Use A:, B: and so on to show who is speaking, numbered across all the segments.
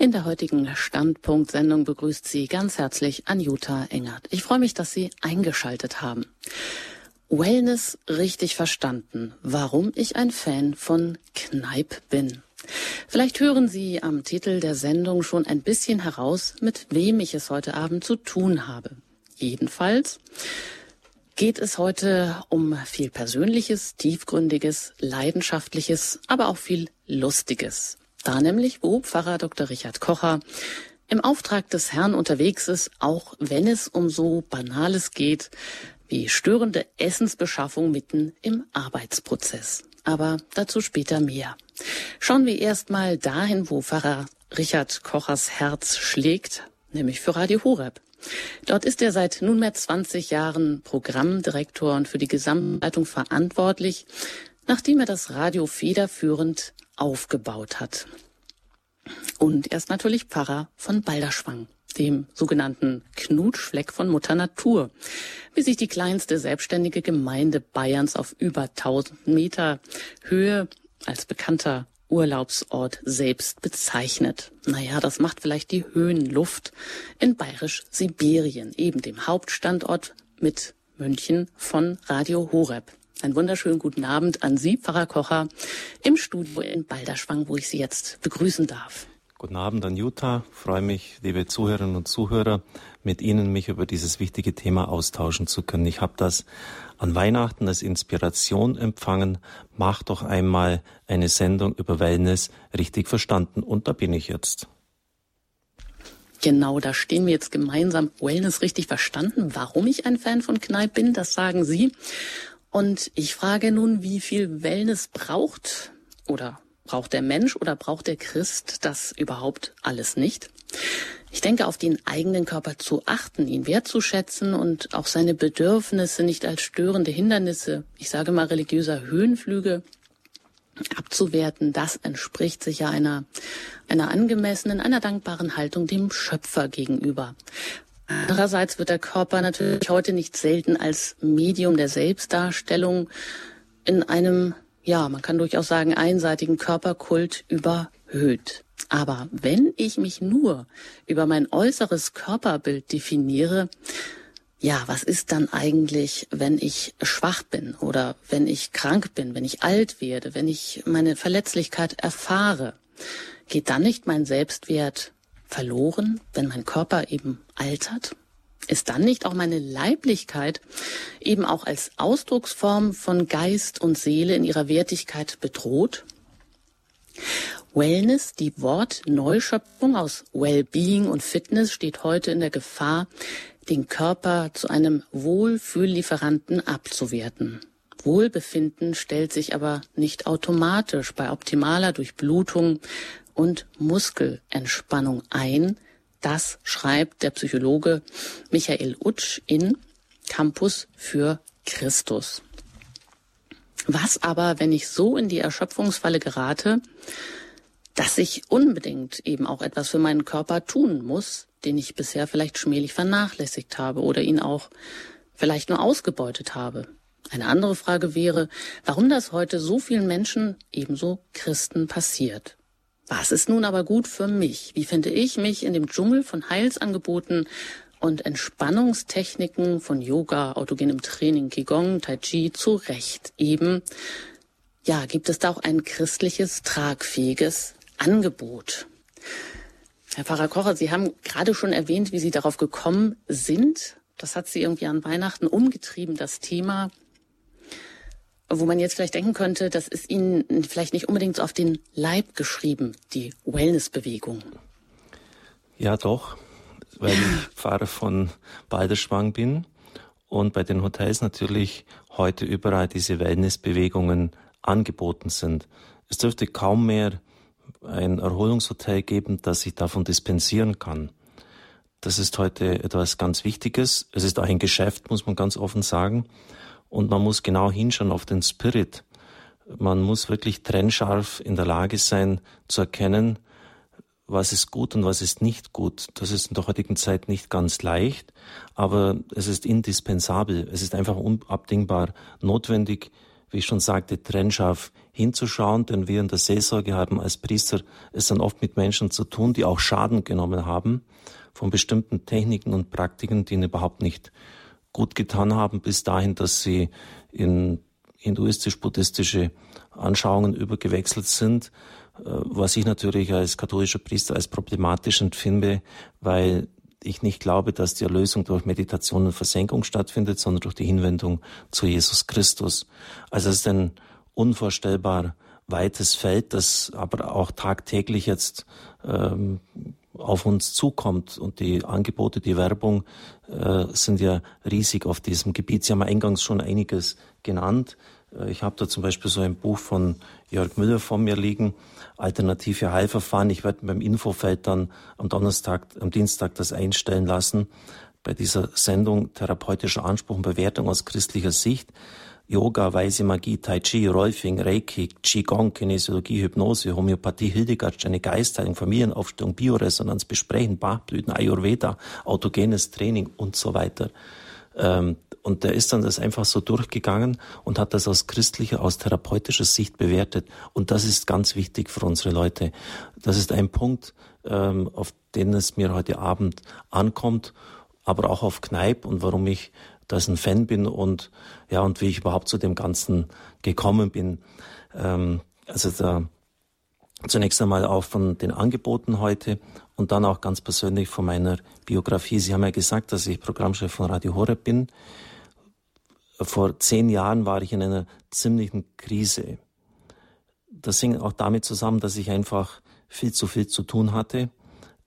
A: In der heutigen Standpunkt-Sendung begrüßt Sie ganz herzlich Anjuta Engert. Ich freue mich, dass Sie eingeschaltet haben. Wellness richtig verstanden. Warum ich ein Fan von Kneipp bin. Vielleicht hören Sie am Titel der Sendung schon ein bisschen heraus, mit wem ich es heute Abend zu tun habe. Jedenfalls geht es heute um viel Persönliches, Tiefgründiges, Leidenschaftliches, aber auch viel Lustiges. Da nämlich, wo Pfarrer Dr. Richard Kocher im Auftrag des Herrn unterwegs ist, auch wenn es um so Banales geht wie störende Essensbeschaffung mitten im Arbeitsprozess. Aber dazu später mehr. Schauen wir erstmal dahin, wo Pfarrer Richard Kochers Herz schlägt, nämlich für Radio Horeb. Dort ist er seit nunmehr 20 Jahren Programmdirektor und für die Gesamtleitung verantwortlich, nachdem er das Radio federführend aufgebaut hat. Und er ist natürlich Pfarrer von Balderschwang, dem sogenannten Knutschfleck von Mutter Natur, wie sich die kleinste selbstständige Gemeinde Bayerns auf über 1000 Meter Höhe als bekannter Urlaubsort selbst bezeichnet. Naja, das macht vielleicht die Höhenluft in bayerisch-Sibirien, eben dem Hauptstandort mit München von Radio Horeb. Einen wunderschönen guten Abend an Sie, Pfarrer Kocher, im Studio in Balderschwang, wo ich Sie jetzt begrüßen darf.
B: Guten Abend an Jutta. Freue mich, liebe Zuhörerinnen und Zuhörer, mit Ihnen mich über dieses wichtige Thema austauschen zu können. Ich habe das an Weihnachten als Inspiration empfangen. Mach doch einmal eine Sendung über Wellness richtig verstanden. Und da bin ich jetzt.
A: Genau, da stehen wir jetzt gemeinsam. Wellness richtig verstanden. Warum ich ein Fan von Kneipp bin, das sagen Sie. Und ich frage nun, wie viel Wellness braucht oder braucht der Mensch oder braucht der Christ das überhaupt alles nicht? Ich denke, auf den eigenen Körper zu achten, ihn wertzuschätzen und auch seine Bedürfnisse nicht als störende Hindernisse, ich sage mal religiöser Höhenflüge, abzuwerten, das entspricht sich ja einer, einer angemessenen, einer dankbaren Haltung dem Schöpfer gegenüber. Andererseits wird der Körper natürlich heute nicht selten als Medium der Selbstdarstellung in einem, ja, man kann durchaus sagen, einseitigen Körperkult überhöht. Aber wenn ich mich nur über mein äußeres Körperbild definiere, ja, was ist dann eigentlich, wenn ich schwach bin oder wenn ich krank bin, wenn ich alt werde, wenn ich meine Verletzlichkeit erfahre? Geht dann nicht mein Selbstwert verloren, wenn mein Körper eben altert? Ist dann nicht auch meine Leiblichkeit eben auch als Ausdrucksform von Geist und Seele in ihrer Wertigkeit bedroht? Wellness, die Wortneuschöpfung aus Wellbeing und Fitness, steht heute in der Gefahr, den Körper zu einem Wohlfühllieferanten abzuwerten. Wohlbefinden stellt sich aber nicht automatisch bei optimaler Durchblutung und Muskelentspannung ein. Das schreibt der Psychologe Michael Utsch in Campus für Christus. Was aber, wenn ich so in die Erschöpfungsfalle gerate, dass ich unbedingt eben auch etwas für meinen Körper tun muss, den ich bisher vielleicht schmählich vernachlässigt habe oder ihn auch vielleicht nur ausgebeutet habe. Eine andere Frage wäre, warum das heute so vielen Menschen, ebenso Christen, passiert. Was ist nun aber gut für mich? Wie finde ich mich in dem Dschungel von Heilsangeboten und Entspannungstechniken von Yoga, autogenem Training, Qigong, Tai Chi zurecht? Eben, ja, gibt es da auch ein christliches, tragfähiges Angebot? Herr Pfarrer Kocher, Sie haben gerade schon erwähnt, wie Sie darauf gekommen sind. Das hat Sie irgendwie an Weihnachten umgetrieben, das Thema wo man jetzt vielleicht denken könnte, das ist Ihnen vielleicht nicht unbedingt so auf den Leib geschrieben, die Wellnessbewegung.
B: Ja, doch, weil ich Pfarrer von Balderschwang bin und bei den Hotels natürlich heute überall diese Wellnessbewegungen angeboten sind. Es dürfte kaum mehr ein Erholungshotel geben, das sich davon dispensieren kann. Das ist heute etwas ganz Wichtiges. Es ist auch ein Geschäft, muss man ganz offen sagen. Und man muss genau hinschauen auf den Spirit. Man muss wirklich trennscharf in der Lage sein zu erkennen, was ist gut und was ist nicht gut. Das ist in der heutigen Zeit nicht ganz leicht, aber es ist indispensabel. Es ist einfach unabdingbar notwendig wie ich schon sagte, trennscharf hinzuschauen, denn wir in der Seelsorge haben als Priester es dann oft mit Menschen zu tun, die auch Schaden genommen haben von bestimmten Techniken und Praktiken, die ihnen überhaupt nicht gut getan haben, bis dahin, dass sie in hinduistisch-buddhistische Anschauungen übergewechselt sind, äh, was ich natürlich als katholischer Priester als problematisch empfinde, weil ich nicht glaube, dass die Erlösung durch Meditation und Versenkung stattfindet, sondern durch die Hinwendung zu Jesus Christus. Also es ist ein unvorstellbar weites Feld, das aber auch tagtäglich jetzt ähm, auf uns zukommt. Und die Angebote, die Werbung äh, sind ja riesig auf diesem Gebiet. Sie haben eingangs schon einiges genannt. Äh, ich habe da zum Beispiel so ein Buch von Jörg Müller vor mir liegen, Alternative Heilverfahren. Ich werde beim Infofeld dann am Donnerstag, am Dienstag das einstellen lassen bei dieser Sendung Therapeutischer Anspruch und Bewertung aus christlicher Sicht. Yoga, Weise Magie, Tai Chi, Rolfing, Reiki, Qigong, Kinesiologie, Hypnose, Homöopathie, Hildegard, eine Geistheilung, Familienaufstellung, Bioresonanz, Besprechen, Bachblüten, Ayurveda, autogenes Training und so weiter. Ähm, und der ist dann das einfach so durchgegangen und hat das aus christlicher, aus therapeutischer Sicht bewertet. Und das ist ganz wichtig für unsere Leute. Das ist ein Punkt, ähm, auf den es mir heute Abend ankommt, aber auch auf Kneipp und warum ich das ein Fan bin und ja und wie ich überhaupt zu dem Ganzen gekommen bin. Ähm, also da zunächst einmal auch von den Angeboten heute und dann auch ganz persönlich von meiner Biografie. Sie haben ja gesagt, dass ich Programmchef von Radio Horeb bin. Vor zehn Jahren war ich in einer ziemlichen Krise. Das hing auch damit zusammen, dass ich einfach viel zu viel zu tun hatte.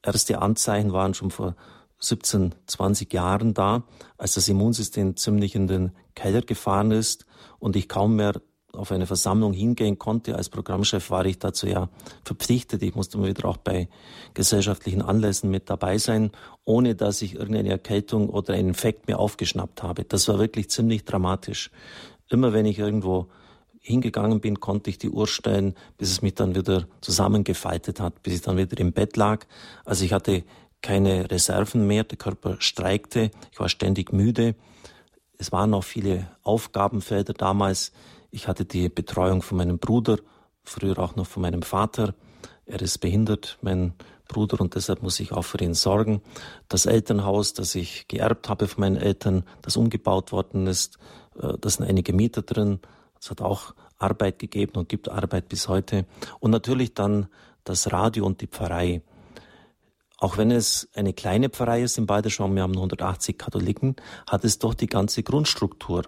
B: Erste Anzeichen waren schon vor 17, 20 Jahren da, als das Immunsystem ziemlich in den Keller gefahren ist und ich kaum mehr auf eine Versammlung hingehen konnte. Als Programmchef war ich dazu ja verpflichtet. Ich musste immer wieder auch bei gesellschaftlichen Anlässen mit dabei sein, ohne dass ich irgendeine Erkältung oder einen Infekt mir aufgeschnappt habe. Das war wirklich ziemlich dramatisch. Immer wenn ich irgendwo hingegangen bin, konnte ich die Uhr stellen, bis es mich dann wieder zusammengefaltet hat, bis ich dann wieder im Bett lag. Also ich hatte keine Reserven mehr, der Körper streikte, ich war ständig müde. Es waren noch viele Aufgabenfelder damals, ich hatte die Betreuung von meinem Bruder, früher auch noch von meinem Vater. Er ist behindert, mein Bruder, und deshalb muss ich auch für ihn sorgen. Das Elternhaus, das ich geerbt habe von meinen Eltern, das umgebaut worden ist, äh, da sind einige Mieter drin. Es hat auch Arbeit gegeben und gibt Arbeit bis heute. Und natürlich dann das Radio und die Pfarrei. Auch wenn es eine kleine Pfarrei ist in Balderschwang, wir haben 180 Katholiken, hat es doch die ganze Grundstruktur.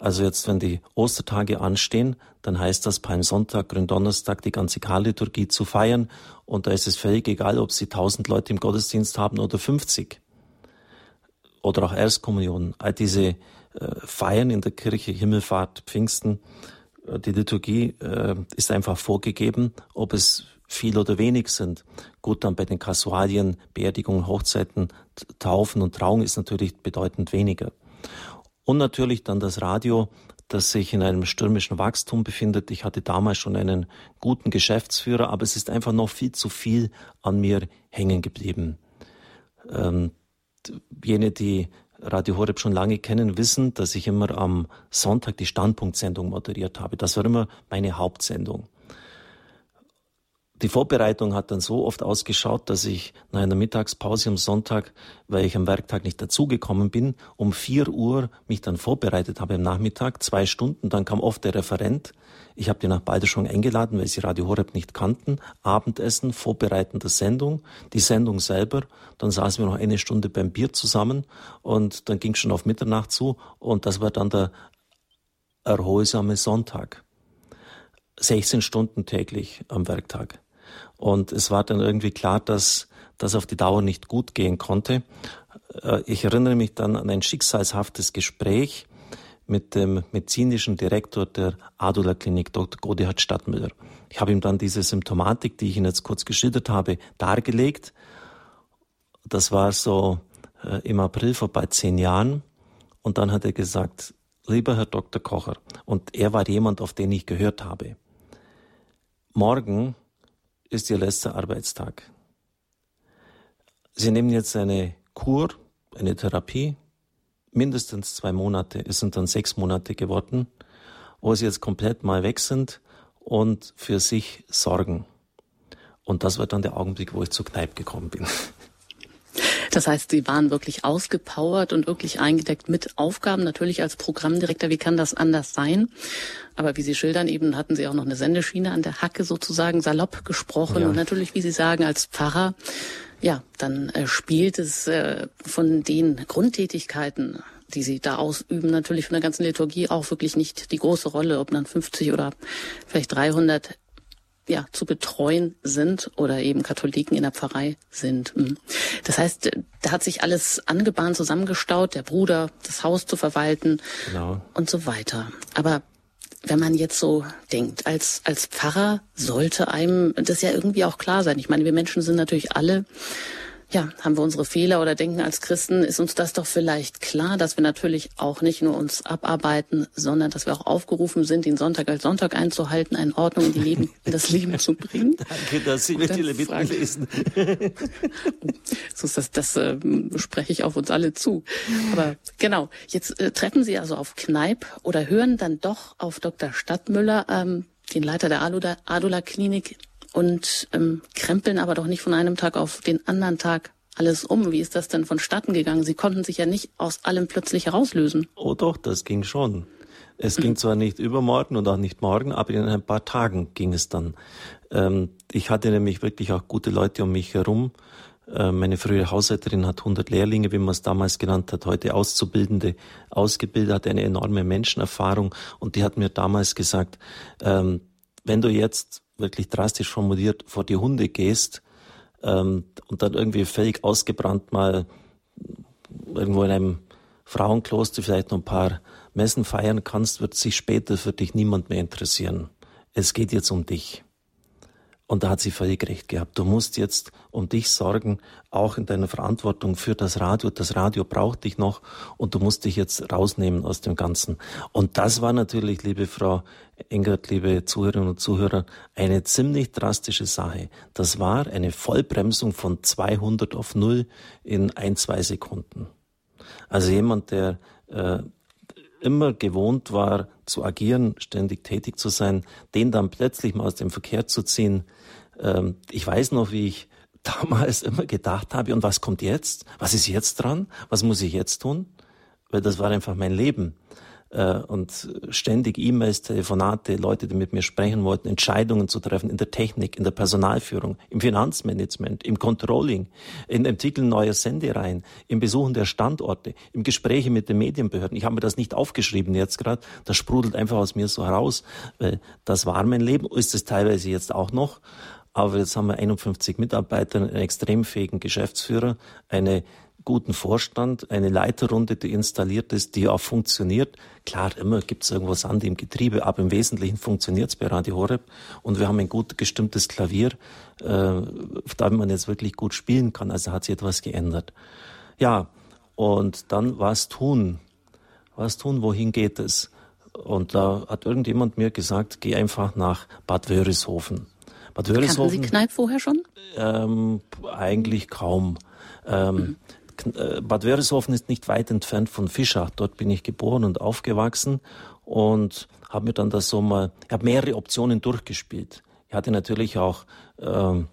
B: Also jetzt, wenn die Ostertage anstehen, dann heißt das Palmsonntag, Gründonnerstag die ganze Karliturgie zu feiern. Und da ist es völlig egal, ob sie 1000 Leute im Gottesdienst haben oder 50. Oder auch Erstkommunion. All diese äh, Feiern in der Kirche, Himmelfahrt, Pfingsten, äh, die Liturgie äh, ist einfach vorgegeben, ob es viel oder wenig sind. Gut, dann bei den Kasualien, Beerdigungen, Hochzeiten, Taufen und Trauung ist natürlich bedeutend weniger. Und natürlich dann das Radio, das sich in einem stürmischen Wachstum befindet. Ich hatte damals schon einen guten Geschäftsführer, aber es ist einfach noch viel zu viel an mir hängen geblieben. Ähm, jene, die Radio Horeb schon lange kennen, wissen, dass ich immer am Sonntag die Standpunktsendung moderiert habe. Das war immer meine Hauptsendung die Vorbereitung hat dann so oft ausgeschaut, dass ich nach einer Mittagspause am Sonntag, weil ich am Werktag nicht dazugekommen bin, um vier Uhr mich dann vorbereitet habe am Nachmittag, zwei Stunden, dann kam oft der Referent. Ich habe die nach beide schon eingeladen, weil sie Radio Horeb nicht kannten. Abendessen, Vorbereiten der Sendung, die Sendung selber. Dann saßen wir noch eine Stunde beim Bier zusammen und dann ging schon auf Mitternacht zu und das war dann der erholsame Sonntag. 16 Stunden täglich am Werktag. Und es war dann irgendwie klar, dass das auf die Dauer nicht gut gehen konnte. Äh, ich erinnere mich dann an ein schicksalshaftes Gespräch mit dem medizinischen Direktor der Adula Klinik, Dr. Godehard Stadtmüller. Ich habe ihm dann diese Symptomatik, die ich Ihnen jetzt kurz geschildert habe, dargelegt. Das war so äh, im April vor bald zehn Jahren. Und dann hat er gesagt, lieber Herr Dr. Kocher, und er war jemand, auf den ich gehört habe. Morgen ist Ihr letzter Arbeitstag. Sie nehmen jetzt eine Kur, eine Therapie, mindestens zwei Monate, es sind dann sechs Monate geworden. wo sie jetzt komplett mal weg sind und für sich sorgen. Und das war dann der Augenblick, wo ich zur Kneipe gekommen bin.
A: Das heißt, Sie waren wirklich ausgepowert und wirklich eingedeckt mit Aufgaben, natürlich als Programmdirektor. Wie kann das anders sein? Aber wie Sie schildern, eben hatten Sie auch noch eine Sendeschiene an der Hacke sozusagen salopp gesprochen. Ja. Und natürlich, wie Sie sagen, als Pfarrer, ja, dann äh, spielt es äh, von den Grundtätigkeiten die sie da ausüben, natürlich von der ganzen Liturgie auch wirklich nicht die große Rolle, ob dann 50 oder vielleicht 300 ja, zu betreuen sind oder eben Katholiken in der Pfarrei sind. Hm. Das heißt, da hat sich alles angebahnt, zusammengestaut, der Bruder, das Haus zu verwalten genau. und so weiter. Aber wenn man jetzt so denkt, als, als Pfarrer sollte einem das ja irgendwie auch klar sein. Ich meine, wir Menschen sind natürlich alle ja, haben wir unsere Fehler oder denken als Christen, ist uns das doch vielleicht klar, dass wir natürlich auch nicht nur uns abarbeiten, sondern dass wir auch aufgerufen sind, den Sonntag als Sonntag einzuhalten, eine Ordnung in, die Leben, in das Leben zu bringen.
B: Danke, dass Sie mir die Leviten lesen.
A: so ist das, das äh, spreche ich auf uns alle zu. Aber genau, jetzt äh, treffen Sie also auf Kneip oder hören dann doch auf Dr. Stadtmüller, ähm, den Leiter der Adula Klinik und ähm, krempeln aber doch nicht von einem Tag auf den anderen Tag alles um. Wie ist das denn vonstatten gegangen? Sie konnten sich ja nicht aus allem plötzlich herauslösen.
B: Oh doch, das ging schon. Es ging zwar nicht übermorgen und auch nicht morgen, aber in ein paar Tagen ging es dann. Ähm, ich hatte nämlich wirklich auch gute Leute um mich herum. Äh, meine frühere Haushälterin hat 100 Lehrlinge, wie man es damals genannt hat, heute Auszubildende ausgebildet, hat eine enorme Menschenerfahrung und die hat mir damals gesagt, ähm, wenn du jetzt wirklich drastisch formuliert vor die Hunde gehst ähm, und dann irgendwie völlig ausgebrannt mal irgendwo in einem Frauenkloster vielleicht noch ein paar Messen feiern kannst, wird sich später für dich niemand mehr interessieren. Es geht jetzt um dich. Und da hat sie völlig recht gehabt. Du musst jetzt um dich sorgen, auch in deiner Verantwortung für das Radio. Das Radio braucht dich noch und du musst dich jetzt rausnehmen aus dem Ganzen. Und das war natürlich, liebe Frau Engert, liebe Zuhörerinnen und Zuhörer, eine ziemlich drastische Sache. Das war eine Vollbremsung von 200 auf 0 in ein, zwei Sekunden. Also jemand, der äh, immer gewohnt war, zu agieren, ständig tätig zu sein, den dann plötzlich mal aus dem Verkehr zu ziehen. Ähm, ich weiß noch, wie ich damals immer gedacht habe, und was kommt jetzt? Was ist jetzt dran? Was muss ich jetzt tun? Weil das war einfach mein Leben und ständig E-Mails, Telefonate, Leute, die mit mir sprechen wollten, Entscheidungen zu treffen in der Technik, in der Personalführung, im Finanzmanagement, im Controlling, in Entwickeln neuer Sendereien, im Besuchen der Standorte, im Gespräche mit den Medienbehörden. Ich habe mir das nicht aufgeschrieben jetzt gerade, das sprudelt einfach aus mir so heraus. Das war mein Leben, ist es teilweise jetzt auch noch. Aber jetzt haben wir 51 Mitarbeiter, einen extrem fähigen Geschäftsführer, eine guten Vorstand, eine Leiterrunde, die installiert ist, die auch funktioniert. Klar, immer gibt es irgendwas an dem Getriebe, aber im Wesentlichen funktioniert es bei Radio Horeb und wir haben ein gut gestimmtes Klavier, äh, auf dem man jetzt wirklich gut spielen kann. Also hat sich etwas geändert. Ja, und dann was tun? Was tun? Wohin geht es? Und da hat irgendjemand mir gesagt, geh einfach nach Bad Wörishofen.
A: Bad Wörishofen. Kannten Sie Kneipp vorher schon?
B: Ähm, eigentlich kaum. Ähm, mhm. Äh, Bad Wörishofen ist nicht weit entfernt von Fischach. Dort bin ich geboren und aufgewachsen und habe mir dann das so mal, ich habe mehrere Optionen durchgespielt. Ich hatte natürlich auch ähm,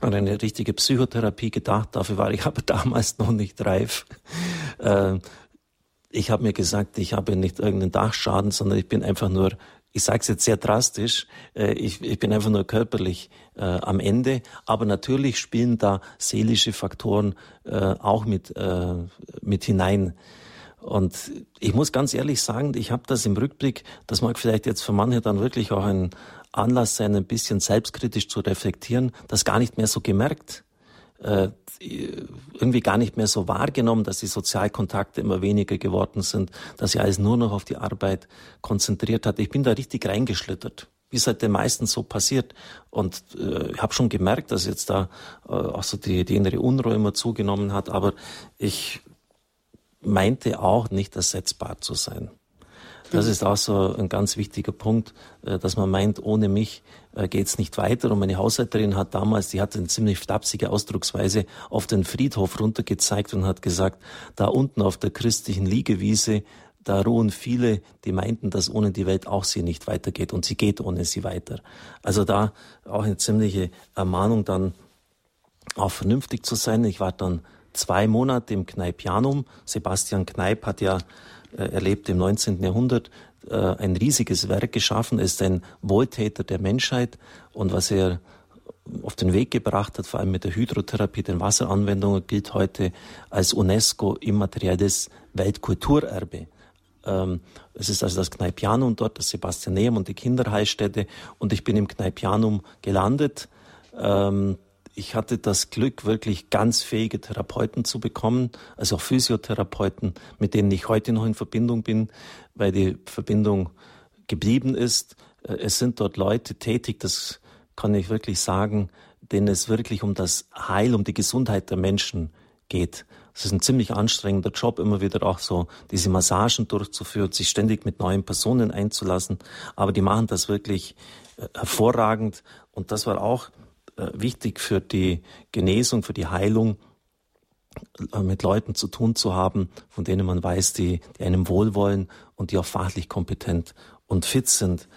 B: an eine richtige Psychotherapie gedacht, dafür war ich aber damals noch nicht reif. Äh, ich habe mir gesagt, ich habe nicht irgendeinen Dachschaden, sondern ich bin einfach nur ich sage es jetzt sehr drastisch, äh, ich, ich bin einfach nur körperlich äh, am Ende, aber natürlich spielen da seelische Faktoren äh, auch mit, äh, mit hinein. Und ich muss ganz ehrlich sagen, ich habe das im Rückblick, das mag vielleicht jetzt für manche dann wirklich auch ein Anlass sein, ein bisschen selbstkritisch zu reflektieren, das gar nicht mehr so gemerkt äh, irgendwie gar nicht mehr so wahrgenommen, dass die Sozialkontakte immer weniger geworden sind, dass sich alles nur noch auf die Arbeit konzentriert hat. Ich bin da richtig reingeschlittert wie es halt den meisten so passiert. Und äh, habe schon gemerkt, dass jetzt da äh, auch so die, die innere Unruhe immer zugenommen hat, aber ich meinte auch nicht ersetzbar zu sein. Das ist auch so ein ganz wichtiger Punkt, äh, dass man meint, ohne mich äh, geht's nicht weiter. Und meine Haushälterin hat damals, die hatte eine ziemlich flapsige Ausdrucksweise, auf den Friedhof runtergezeigt und hat gesagt, da unten auf der christlichen Liegewiese, da ruhen viele, die meinten, dass ohne die Welt auch sie nicht weitergeht und sie geht ohne sie weiter. Also da auch eine ziemliche Ermahnung dann auch vernünftig zu sein. Ich war dann zwei Monate im Kneipianum. Sebastian Kneip hat ja erlebt im 19. Jahrhundert äh, ein riesiges Werk geschaffen, ist ein Wohltäter der Menschheit und was er auf den Weg gebracht hat, vor allem mit der Hydrotherapie, den Wasseranwendungen, gilt heute als UNESCO immaterielles Weltkulturerbe. Ähm, es ist also das Kneipianum dort, das Sebastianeum und die Kinderheilstätte. Und ich bin im Kneipianum gelandet. Ähm, ich hatte das Glück, wirklich ganz fähige Therapeuten zu bekommen, also auch Physiotherapeuten, mit denen ich heute noch in Verbindung bin, weil die Verbindung geblieben ist. Äh, es sind dort Leute tätig, das kann ich wirklich sagen, denen es wirklich um das Heil, um die Gesundheit der Menschen geht. Es ist ein ziemlich anstrengender Job, immer wieder auch so diese Massagen durchzuführen, sich ständig mit neuen Personen einzulassen. Aber die machen das wirklich äh, hervorragend. Und das war auch wichtig für die Genesung, für die Heilung, äh, mit Leuten zu tun zu haben, von denen man weiß, die, die einem wohlwollen und die auch fachlich kompetent und fit sind.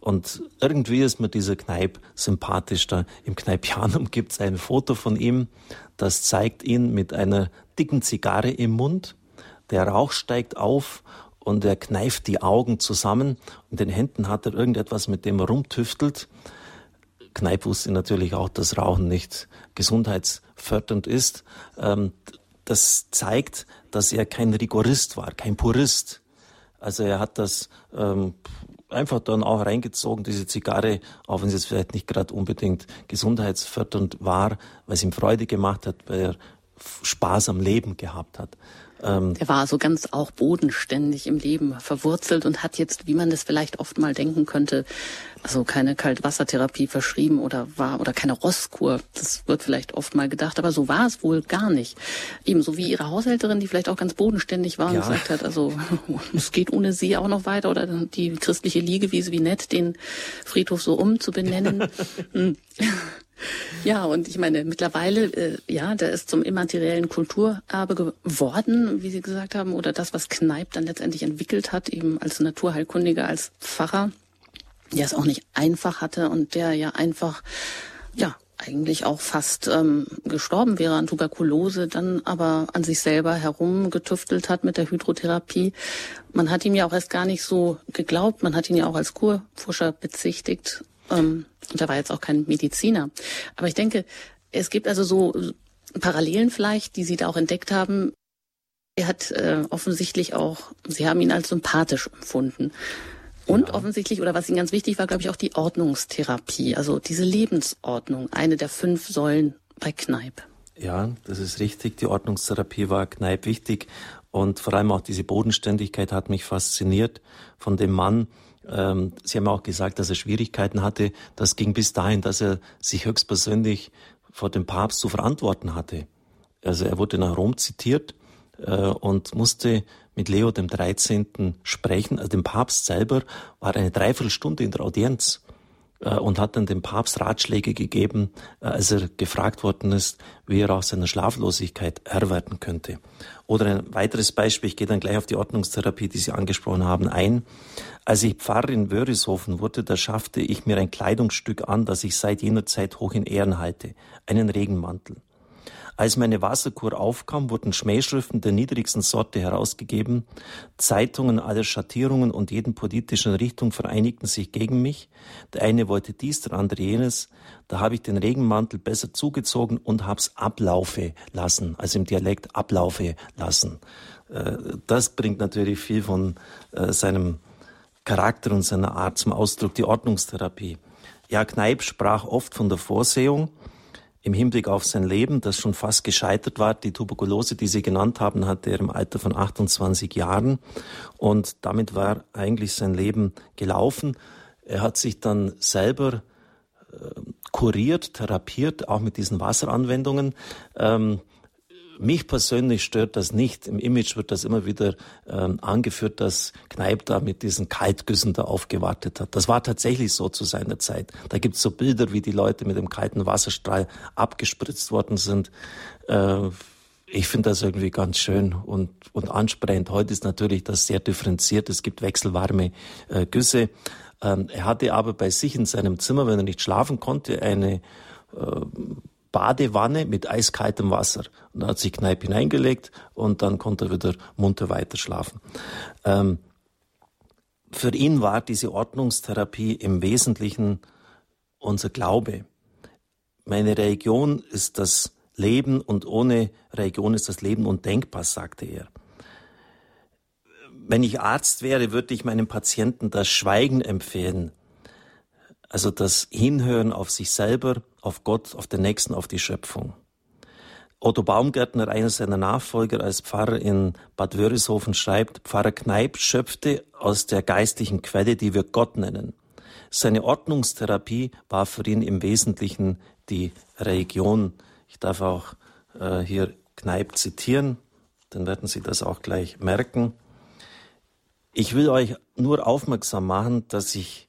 B: Und irgendwie ist mir dieser Kneip sympathisch. Da im Kneipianum gibt es ein Foto von ihm, das zeigt ihn mit einer dicken Zigarre im Mund. Der Rauch steigt auf und er kneift die Augen zusammen. In den Händen hat er irgendetwas, mit dem er rumtüftelt. Kneip wusste natürlich auch, dass Rauchen nicht gesundheitsfördernd ist. Ähm, das zeigt, dass er kein Rigorist war, kein Purist. Also er hat das ähm, einfach dann auch reingezogen, diese Zigarre, auch wenn es jetzt vielleicht nicht gerade unbedingt gesundheitsfördernd war, weil es ihm Freude gemacht hat, weil er Spaß am Leben gehabt hat.
A: Ähm, er war so ganz auch bodenständig im Leben verwurzelt und hat jetzt, wie man das vielleicht oft mal denken könnte, also keine Kaltwassertherapie verschrieben oder war oder keine Rosskur. Das wird vielleicht oft mal gedacht, aber so war es wohl gar nicht. Ebenso wie ihre Haushälterin, die vielleicht auch ganz bodenständig war ja. und gesagt hat, also es geht ohne sie auch noch weiter oder die christliche Liegewiese, wie nett, den Friedhof so umzubenennen. Ja, und ich meine, mittlerweile, äh, ja, der ist zum immateriellen Kulturerbe geworden, wie Sie gesagt haben, oder das, was Kneip dann letztendlich entwickelt hat, eben als Naturheilkundiger, als Pfarrer, der es auch nicht einfach hatte und der ja einfach, ja, eigentlich auch fast ähm, gestorben wäre an Tuberkulose, dann aber an sich selber herumgetüftelt hat mit der Hydrotherapie. Man hat ihm ja auch erst gar nicht so geglaubt, man hat ihn ja auch als Kurpfuscher bezichtigt ähm, und er war jetzt auch kein Mediziner. Aber ich denke, es gibt also so Parallelen vielleicht, die Sie da auch entdeckt haben. Er hat äh, offensichtlich auch, Sie haben ihn als sympathisch empfunden. Und ja. offensichtlich, oder was Ihnen ganz wichtig war, glaube ich, auch die Ordnungstherapie, also diese Lebensordnung, eine der fünf Säulen bei Kneipp.
B: Ja, das ist richtig. Die Ordnungstherapie war Kneipp wichtig und vor allem auch diese Bodenständigkeit hat mich fasziniert von dem Mann, ähm, Sie haben auch gesagt, dass er Schwierigkeiten hatte. Das ging bis dahin, dass er sich höchstpersönlich vor dem Papst zu verantworten hatte. Also er wurde nach Rom zitiert äh, und musste mit Leo dem 13. sprechen. Also dem Papst selber war eine Dreiviertelstunde in der Audienz. Äh, und hat dann dem Papst Ratschläge gegeben, äh, als er gefragt worden ist, wie er aus seiner Schlaflosigkeit Herr werden könnte. Oder ein weiteres Beispiel, ich gehe dann gleich auf die Ordnungstherapie, die Sie angesprochen haben, ein. Als ich Pfarrer in Wörishofen wurde, da schaffte ich mir ein Kleidungsstück an, das ich seit jener Zeit hoch in Ehren halte, einen Regenmantel. Als meine Wasserkur aufkam, wurden Schmähschriften der niedrigsten Sorte herausgegeben. Zeitungen aller Schattierungen und jeden politischen Richtung vereinigten sich gegen mich. Der eine wollte dies, der andere jenes. Da habe ich den Regenmantel besser zugezogen und hab's ablaufe lassen, also im Dialekt ablaufe lassen. Äh, das bringt natürlich viel von äh, seinem Charakter und seiner Art zum Ausdruck, die Ordnungstherapie. Ja, Kneip sprach oft von der Vorsehung im Hinblick auf sein Leben, das schon fast gescheitert war. Die Tuberkulose, die Sie genannt haben, hatte er im Alter von 28 Jahren und damit war eigentlich sein Leben gelaufen. Er hat sich dann selber äh, kuriert, therapiert, auch mit diesen Wasseranwendungen. Ähm, mich persönlich stört das nicht. Im Image wird das immer wieder ähm, angeführt, dass Kneip da mit diesen Kaltgüssen da aufgewartet hat. Das war tatsächlich so zu seiner Zeit. Da gibt's so Bilder, wie die Leute mit dem kalten Wasserstrahl abgespritzt worden sind. Äh, ich finde das irgendwie ganz schön und, und ansprechend. Heute ist natürlich das sehr differenziert. Es gibt wechselwarme äh, Güsse. Ähm, er hatte aber bei sich in seinem Zimmer, wenn er nicht schlafen konnte, eine äh, Badewanne mit eiskaltem Wasser. Und er hat sich Kneipp hineingelegt und dann konnte er wieder munter weiter schlafen. Ähm, für ihn war diese Ordnungstherapie im Wesentlichen unser Glaube. Meine Religion ist das Leben und ohne Religion ist das Leben undenkbar, sagte er. Wenn ich Arzt wäre, würde ich meinem Patienten das Schweigen empfehlen. Also das Hinhören auf sich selber, auf Gott, auf den Nächsten, auf die Schöpfung. Otto Baumgärtner, einer seiner Nachfolger als Pfarrer in Bad Wörishofen, schreibt, Pfarrer Kneip schöpfte aus der geistlichen Quelle, die wir Gott nennen. Seine Ordnungstherapie war für ihn im Wesentlichen die Religion. Ich darf auch äh, hier Kneip zitieren, dann werden Sie das auch gleich merken. Ich will euch nur aufmerksam machen, dass ich,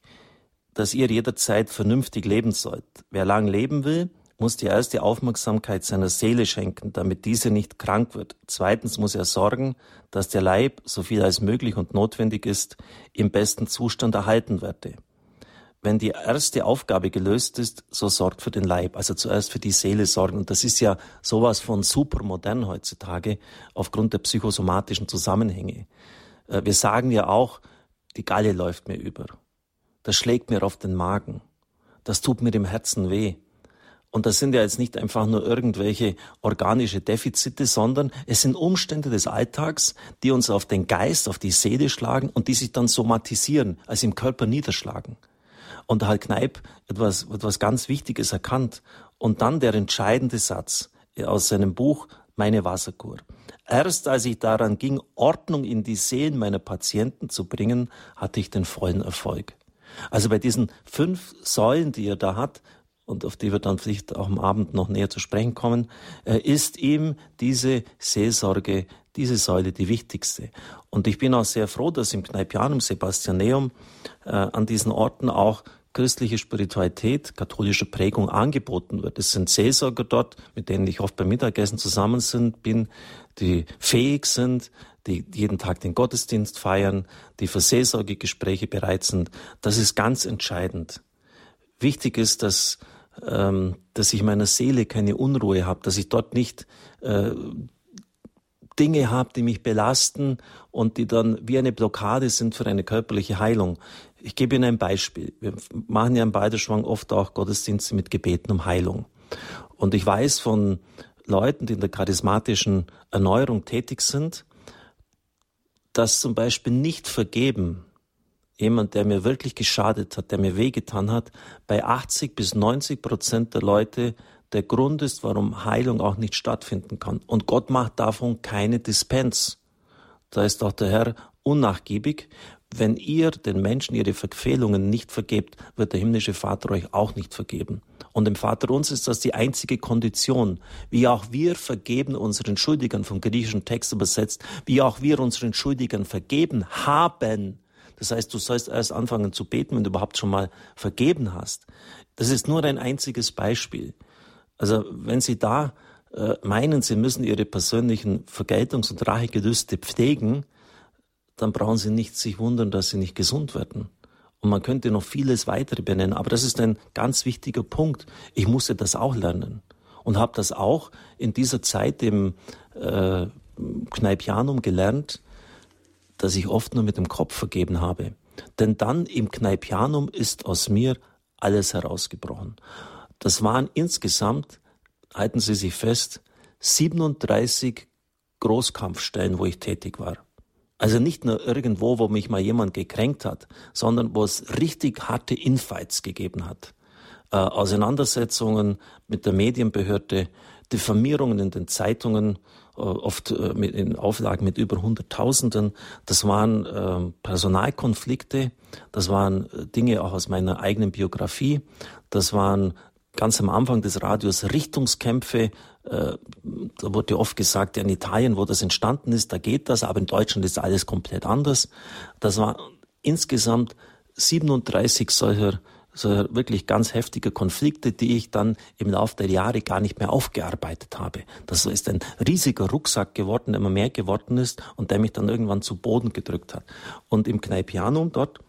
B: dass ihr jederzeit vernünftig leben sollt. Wer lang leben will, muss die erste Aufmerksamkeit seiner Seele schenken, damit diese nicht krank wird. Zweitens muss er sorgen, dass der Leib, so viel als möglich und notwendig ist, im besten Zustand erhalten werde. Wenn die erste Aufgabe gelöst ist, so sorgt für den Leib, also zuerst für die Seele sorgen. Und das ist ja sowas von supermodern heutzutage aufgrund der psychosomatischen Zusammenhänge. Äh, wir sagen ja auch, die Galle läuft mir über. Das schlägt mir auf den Magen. Das tut mir im Herzen weh. Und das sind ja jetzt nicht einfach nur irgendwelche organische Defizite, sondern es sind Umstände des Alltags, die uns auf den Geist, auf die Seele schlagen und die sich dann somatisieren, also im Körper niederschlagen. Und da hat Kneip etwas, etwas ganz Wichtiges erkannt. Und dann der entscheidende Satz aus seinem Buch Meine Wasserkur. Erst als ich daran ging, Ordnung in die Seelen meiner Patienten zu bringen, hatte ich den vollen Erfolg. Also bei diesen fünf Säulen, die er da hat, und auf die wir dann vielleicht auch am Abend noch näher zu sprechen kommen, äh, ist ihm diese Seelsorge, diese Säule die wichtigste. Und ich bin auch sehr froh, dass im Kneipianum Sebastianeum äh, an diesen Orten auch christliche Spiritualität, katholische Prägung angeboten wird. Es sind Seelsorger dort, mit denen ich oft beim Mittagessen zusammen sind, bin, die fähig sind, die jeden Tag den Gottesdienst feiern, die für Seelsorgegespräche bereit sind. Das ist ganz entscheidend. Wichtig ist, dass ähm, dass ich meiner Seele keine Unruhe habe, dass ich dort nicht äh, Dinge habe, die mich belasten und die dann wie eine Blockade sind für eine körperliche Heilung. Ich gebe Ihnen ein Beispiel. Wir machen ja im Beiderschwang oft auch Gottesdienste mit Gebeten um Heilung. Und ich weiß von Leuten, die in der charismatischen Erneuerung tätig sind, dass zum Beispiel nicht vergeben jemand, der mir wirklich geschadet hat, der mir wehgetan hat, bei 80 bis 90 Prozent der Leute der Grund ist, warum Heilung auch nicht stattfinden kann. Und Gott macht davon keine Dispens. Da ist auch der Herr unnachgiebig. Wenn ihr den Menschen ihre Verfehlungen nicht vergebt, wird der himmlische Vater euch auch nicht vergeben. Und im Vater uns ist das die einzige Kondition. Wie auch wir vergeben unseren Schuldigern vom griechischen Text übersetzt, wie auch wir unseren Schuldigern vergeben haben, das heißt, du sollst erst anfangen zu beten, wenn du überhaupt schon mal vergeben hast. Das ist nur ein einziges Beispiel. Also wenn Sie da äh, meinen, Sie müssen Ihre persönlichen Vergeltungs- und Rachegelüste pflegen, dann brauchen Sie nicht sich wundern, dass Sie nicht gesund werden. Und man könnte noch vieles weitere benennen, aber das ist ein ganz wichtiger Punkt. Ich musste das auch lernen und habe das auch in dieser Zeit im äh, Kneipianum gelernt, dass ich oft nur mit dem Kopf vergeben habe. Denn dann im Kneipianum ist aus mir alles herausgebrochen. Das waren insgesamt, halten Sie sich fest, 37 Großkampfstellen, wo ich tätig war. Also nicht nur irgendwo, wo mich mal jemand gekränkt hat, sondern wo es richtig harte Infights gegeben hat. Äh, Auseinandersetzungen mit der Medienbehörde, Diffamierungen in den Zeitungen, äh, oft äh, mit, in Auflagen mit über Hunderttausenden. Das waren äh, Personalkonflikte, das waren äh, Dinge auch aus meiner eigenen Biografie, das waren ganz am Anfang des Radios Richtungskämpfe. Äh, da wurde oft gesagt, in Italien, wo das entstanden ist, da geht das, aber in Deutschland ist alles komplett anders. Das war insgesamt 37 solcher so wirklich ganz heftige Konflikte, die ich dann im Laufe der Jahre gar nicht mehr aufgearbeitet habe. Das ist ein riesiger Rucksack geworden, der immer mehr geworden ist und der mich dann irgendwann zu Boden gedrückt hat. Und im Kneipianum dort,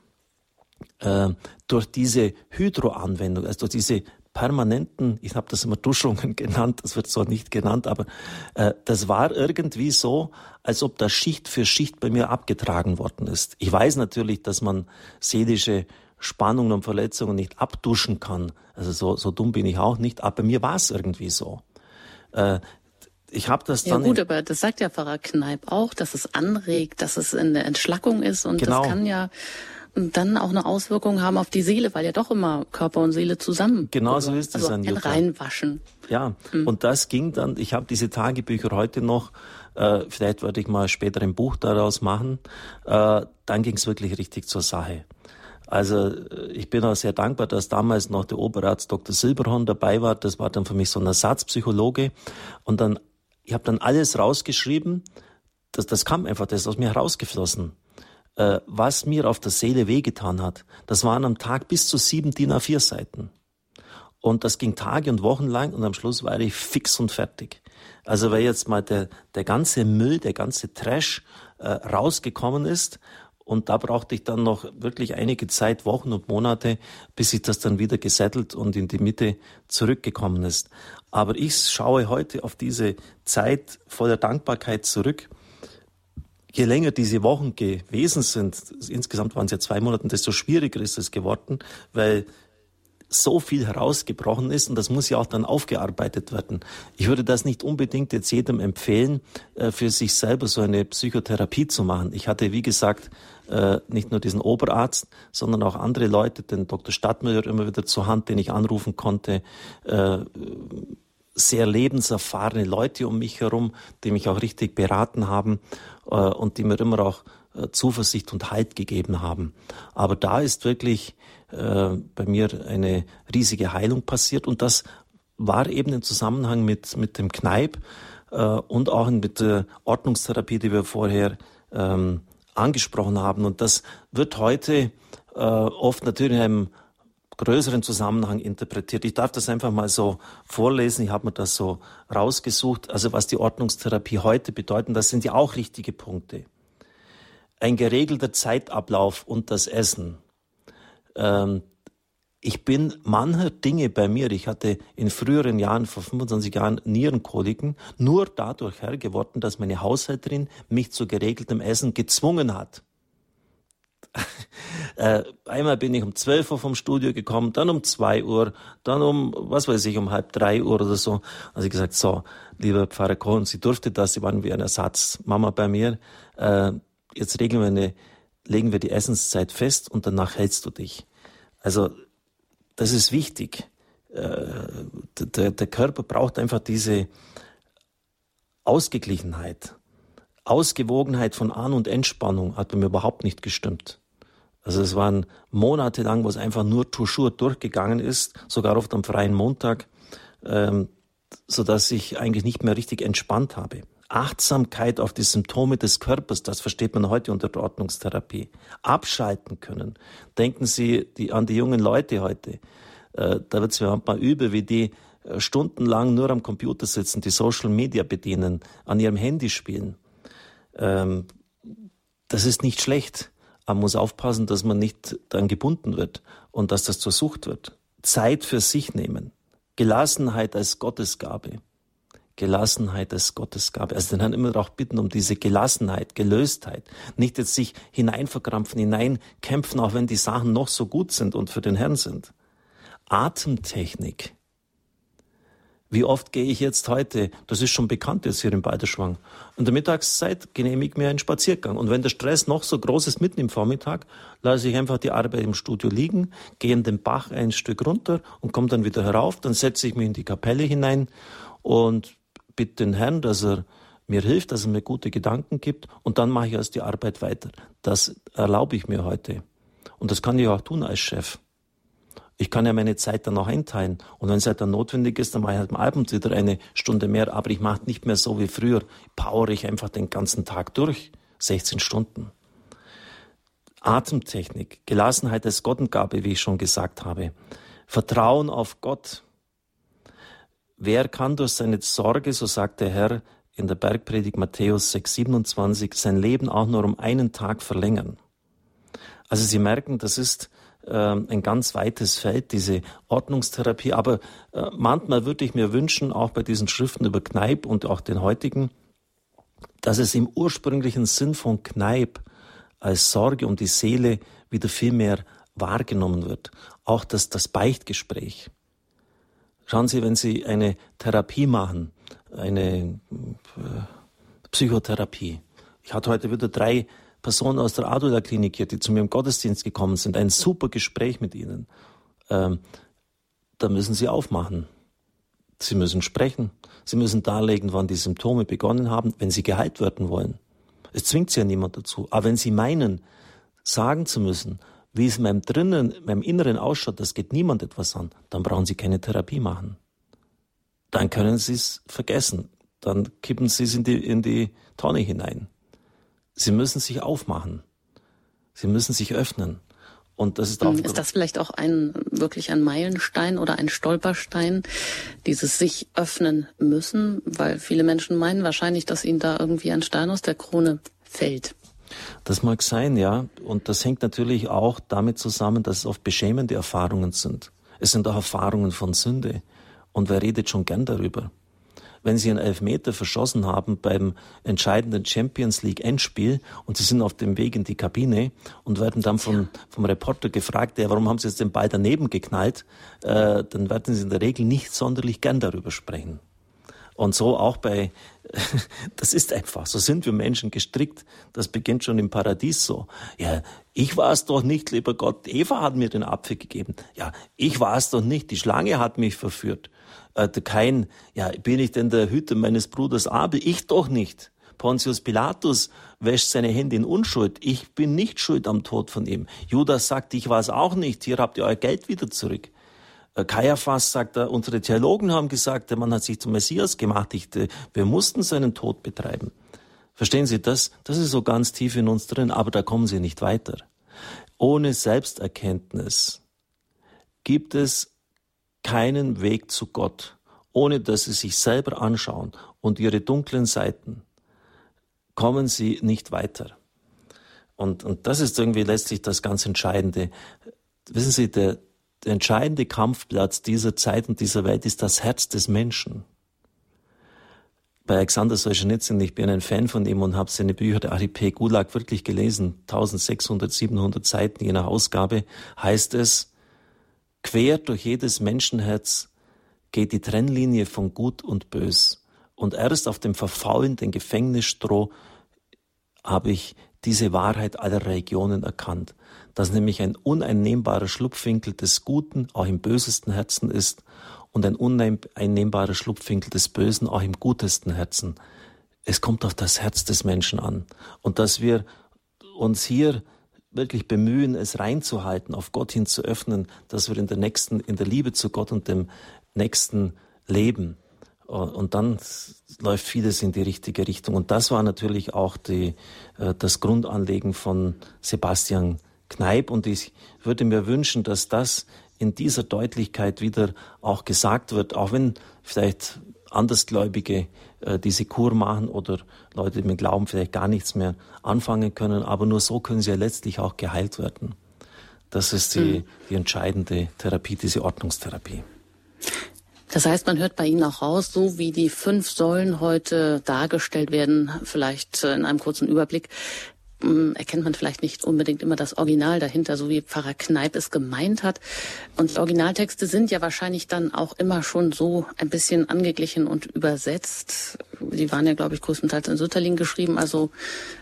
B: äh, durch diese Hydroanwendung, also durch diese permanenten, ich habe das immer Duschungen genannt, das wird so nicht genannt, aber äh, das war irgendwie so, als ob das Schicht für Schicht bei mir abgetragen worden ist. Ich weiß natürlich, dass man seelische Spannungen und Verletzungen nicht abduschen kann. Also so, so dumm bin ich auch nicht, aber bei mir war es irgendwie so. Äh, ich habe das dann.
A: Ja gut, aber das sagt ja Pfarrer Kneip auch, dass es anregt, dass es in der Entschlackung ist und genau. das kann ja dann auch eine Auswirkung haben auf die Seele, weil ja doch immer Körper und Seele zusammen.
B: Genau so ist es
A: also ein reinwaschen.
B: Ja, mhm. und das ging dann, ich habe diese Tagebücher heute noch, äh, vielleicht würde ich mal später ein Buch daraus machen, äh, dann ging es wirklich richtig zur Sache. Also äh, ich bin auch sehr dankbar, dass damals noch der Oberarzt Dr. Silberhorn dabei war. Das war dann für mich so ein Ersatzpsychologe. Und dann, ich habe dann alles rausgeschrieben. Das, das kam einfach, das ist aus mir herausgeflossen äh, was mir auf der Seele wehgetan hat, das waren am Tag bis zu sieben DIN A4 Seiten. Und das ging Tage und Wochen lang und am Schluss war ich fix und fertig. Also weil jetzt mal der, der ganze Müll, der ganze Trash äh, rausgekommen ist und da brauchte ich dann noch wirklich einige Zeit, Wochen und Monate, bis sich das dann wieder gesettelt und in die Mitte zurückgekommen ist. Aber ich schaue heute auf diese Zeit voller Dankbarkeit zurück je länger diese Wochen gewesen sind, insgesamt waren es ja zwei Monate, desto schwieriger ist es geworden, weil so viel herausgebrochen ist und das muss ja auch dann aufgearbeitet werden. Ich würde das nicht unbedingt jetzt jedem empfehlen, äh, für sich selber so eine Psychotherapie zu machen. Ich hatte, wie gesagt, äh, nicht nur diesen Oberarzt, sondern auch andere Leute, den Dr. Stadtmüller immer wieder zur Hand, den ich anrufen konnte, äh, sehr lebenserfahrene Leute um mich herum, die mich auch richtig beraten haben äh, und die mir immer auch äh, Zuversicht und Halt gegeben haben. Aber da ist wirklich äh, bei mir eine riesige Heilung passiert und das war eben im Zusammenhang mit, mit dem Kneipp äh, und auch mit der Ordnungstherapie, die wir vorher ähm, angesprochen haben. Und das wird heute äh, oft natürlich in einem größeren Zusammenhang interpretiert. Ich darf das einfach mal so vorlesen. Ich habe mir das so rausgesucht. Also was die Ordnungstherapie heute bedeutet, das sind ja auch richtige Punkte. Ein geregelter Zeitablauf und das Essen. Ähm, ich bin mancher Dinge bei mir, ich hatte in früheren Jahren, vor 25 Jahren, Nierenkoliken, nur dadurch Herr geworden, dass meine Haushälterin mich zu geregeltem Essen gezwungen hat. Äh, einmal bin ich um 12 Uhr vom Studio gekommen, dann um 2 Uhr, dann um, was weiß ich, um halb drei Uhr oder so. Also ich gesagt, so, lieber Pfarrer Kohn, Sie durfte das, Sie waren wie ein Ersatzmama bei mir. Äh, jetzt regeln wir eine, legen wir die Essenszeit fest und danach hältst du dich. Also, das ist wichtig. Äh, der, der Körper braucht einfach diese Ausgeglichenheit. Ausgewogenheit von An- und Entspannung hat bei mir überhaupt nicht gestimmt. Also es waren Monate lang, wo es einfach nur toujours durchgegangen ist, sogar oft am freien Montag, ähm, so dass ich eigentlich nicht mehr richtig entspannt habe. Achtsamkeit auf die Symptome des Körpers, das versteht man heute unter Ordnungstherapie. Abschalten können. Denken Sie die, an die jungen Leute heute. Äh, da wird es mir manchmal übel, wie die äh, stundenlang nur am Computer sitzen, die Social Media bedienen, an ihrem Handy spielen. Ähm, das ist nicht schlecht. Man muss aufpassen, dass man nicht dann gebunden wird und dass das zur Sucht wird. Zeit für sich nehmen. Gelassenheit als Gottesgabe. Gelassenheit als Gottesgabe. Also den Herrn immer auch bitten um diese Gelassenheit, Gelöstheit. Nicht jetzt sich hineinverkrampfen, hineinkämpfen, auch wenn die Sachen noch so gut sind und für den Herrn sind. Atemtechnik. Wie oft gehe ich jetzt heute? Das ist schon bekannt jetzt hier in Balderschwang. In der Mittagszeit genehmige ich mir einen Spaziergang. Und wenn der Stress noch so groß ist mitten im Vormittag, lasse ich einfach die Arbeit im Studio liegen, gehe in den Bach ein Stück runter und komme dann wieder herauf. Dann setze ich mich in die Kapelle hinein und bitte den Herrn, dass er mir hilft, dass er mir gute Gedanken gibt. Und dann mache ich erst die Arbeit weiter. Das erlaube ich mir heute. Und das kann ich auch tun als Chef. Ich kann ja meine Zeit dann auch einteilen. Und wenn es halt dann notwendig ist, dann mache ich halt am Abend wieder eine Stunde mehr. Aber ich mache nicht mehr so wie früher. Power ich einfach den ganzen Tag durch. 16 Stunden. Atemtechnik, Gelassenheit als Gottengabe, wie ich schon gesagt habe, Vertrauen auf Gott. Wer kann durch seine Sorge, so sagt der Herr in der Bergpredigt Matthäus 6, 27, sein Leben auch nur um einen Tag verlängern? Also Sie merken, das ist ein ganz weites Feld, diese Ordnungstherapie. Aber äh, manchmal würde ich mir wünschen, auch bei diesen Schriften über Kneip und auch den heutigen, dass es im ursprünglichen Sinn von Kneip als Sorge um die Seele wieder viel mehr wahrgenommen wird. Auch das, das Beichtgespräch. Schauen Sie, wenn Sie eine Therapie machen, eine äh, Psychotherapie. Ich hatte heute wieder drei Personen aus der Adula-Klinik hier, die zu mir im Gottesdienst gekommen sind. Ein super Gespräch mit ihnen. Ähm, da müssen Sie aufmachen. Sie müssen sprechen. Sie müssen darlegen, wann die Symptome begonnen haben, wenn Sie geheilt werden wollen. Es zwingt Sie ja niemand dazu. Aber wenn Sie meinen, sagen zu müssen, wie es meinem drinnen, meinem Inneren ausschaut, das geht niemand etwas an, dann brauchen Sie keine Therapie machen. Dann können Sie es vergessen. Dann kippen Sie es in die, in die Tonne hinein. Sie müssen sich aufmachen. Sie müssen sich öffnen. Und das ist auch.
A: Ist das vielleicht auch ein, wirklich ein Meilenstein oder ein Stolperstein, dieses sich öffnen müssen? Weil viele Menschen meinen wahrscheinlich, dass ihnen da irgendwie ein Stein aus der Krone fällt.
B: Das mag sein, ja. Und das hängt natürlich auch damit zusammen, dass es oft beschämende Erfahrungen sind. Es sind auch Erfahrungen von Sünde. Und wer redet schon gern darüber? Wenn sie einen Elfmeter verschossen haben beim entscheidenden Champions League Endspiel und sie sind auf dem Weg in die Kabine und werden dann vom, vom Reporter gefragt, ja, warum haben sie jetzt den Ball daneben geknallt, äh, dann werden sie in der Regel nicht sonderlich gern darüber sprechen. Und so auch bei, das ist einfach, so sind wir Menschen gestrickt. Das beginnt schon im Paradies so. Ja, ich war es doch nicht, lieber Gott. Eva hat mir den Apfel gegeben. Ja, ich war es doch nicht. Die Schlange hat mich verführt äh, kein, ja, bin ich denn der Hüter meines Bruders Abel? Ich doch nicht. Pontius Pilatus wäscht seine Hände in Unschuld. Ich bin nicht schuld am Tod von ihm. Judas sagt, ich war es auch nicht. Hier habt ihr euer Geld wieder zurück. Äh, Kaiaphas sagt, äh, unsere Theologen haben gesagt, der Mann hat sich zum Messias gemacht. Ich, äh, wir mussten seinen Tod betreiben. Verstehen Sie das? Das ist so ganz tief in uns drin, aber da kommen Sie nicht weiter. Ohne Selbsterkenntnis gibt es keinen Weg zu Gott, ohne dass sie sich selber anschauen und ihre dunklen Seiten, kommen sie nicht weiter. Und, und das ist irgendwie letztlich das ganz Entscheidende. Wissen Sie, der, der entscheidende Kampfplatz dieser Zeit und dieser Welt ist das Herz des Menschen. Bei Alexander Solzhenitsyn, ich bin ein Fan von ihm und habe seine Bücher der Archipel Gulag wirklich gelesen, 1600, 700 Seiten je nach Ausgabe, heißt es, Quer durch jedes Menschenherz geht die Trennlinie von Gut und Bös. Und erst auf dem verfaulenden Gefängnisstroh habe ich diese Wahrheit aller Religionen erkannt, dass nämlich ein uneinnehmbarer Schlupfwinkel des Guten auch im bösesten Herzen ist und ein uneinnehmbarer Schlupfwinkel des Bösen auch im gutesten Herzen. Es kommt auf das Herz des Menschen an. Und dass wir uns hier wirklich bemühen, es reinzuhalten, auf Gott hin zu öffnen, dass wir in der nächsten, in der Liebe zu Gott und dem Nächsten leben. Und dann läuft vieles in die richtige Richtung. Und das war natürlich auch die, äh, das Grundanlegen von Sebastian Kneip. Und ich würde mir wünschen, dass das in dieser Deutlichkeit wieder auch gesagt wird, auch wenn vielleicht Andersgläubige äh, diese Kur machen oder Leute, die mit Glauben vielleicht gar nichts mehr anfangen können. Aber nur so können sie ja letztlich auch geheilt werden. Das ist die, mhm. die entscheidende Therapie, diese Ordnungstherapie.
A: Das heißt, man hört bei Ihnen auch raus, so wie die fünf Säulen heute dargestellt werden, vielleicht in einem kurzen Überblick, hm, erkennt man vielleicht nicht unbedingt immer das Original dahinter, so wie Pfarrer Kneip es gemeint hat. Und Originaltexte sind ja wahrscheinlich dann auch immer schon so ein bisschen angeglichen und übersetzt. Die waren ja, glaube ich, größtenteils in Sütterling geschrieben. Also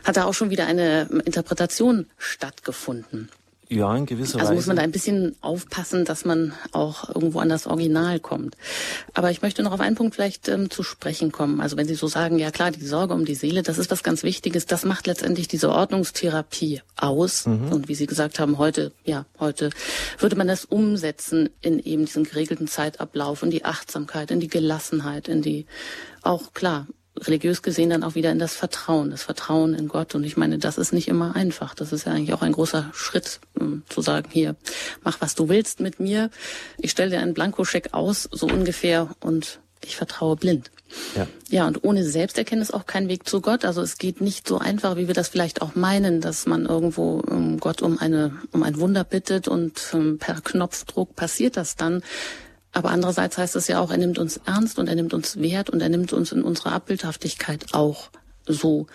A: hat da auch schon wieder eine Interpretation stattgefunden.
B: Ja, in gewisser Weise.
A: Also muss man da ein bisschen aufpassen, dass man auch irgendwo an das Original kommt. Aber ich möchte noch auf einen Punkt vielleicht ähm, zu sprechen kommen. Also wenn Sie so sagen, ja klar, die Sorge um die Seele, das ist was ganz Wichtiges. Das macht letztendlich diese Ordnungstherapie aus. Mhm. Und wie Sie gesagt haben, heute, ja, heute würde man das umsetzen in eben diesen geregelten Zeitablauf, in die Achtsamkeit, in die Gelassenheit, in die auch klar religiös gesehen dann auch wieder in das Vertrauen, das Vertrauen in Gott. Und ich meine, das ist nicht immer einfach. Das ist ja eigentlich auch ein großer Schritt, um zu sagen, hier, mach was du willst mit mir. Ich stelle dir einen Blankoscheck aus, so ungefähr, und ich vertraue blind. Ja. ja, und ohne Selbsterkenntnis auch kein Weg zu Gott. Also es geht nicht so einfach, wie wir das vielleicht auch meinen, dass man irgendwo ähm, Gott um eine um ein Wunder bittet und ähm, per Knopfdruck passiert das dann. Aber andererseits heißt es ja auch, er nimmt uns ernst und er nimmt uns wert und er nimmt uns in unserer Abbildhaftigkeit auch so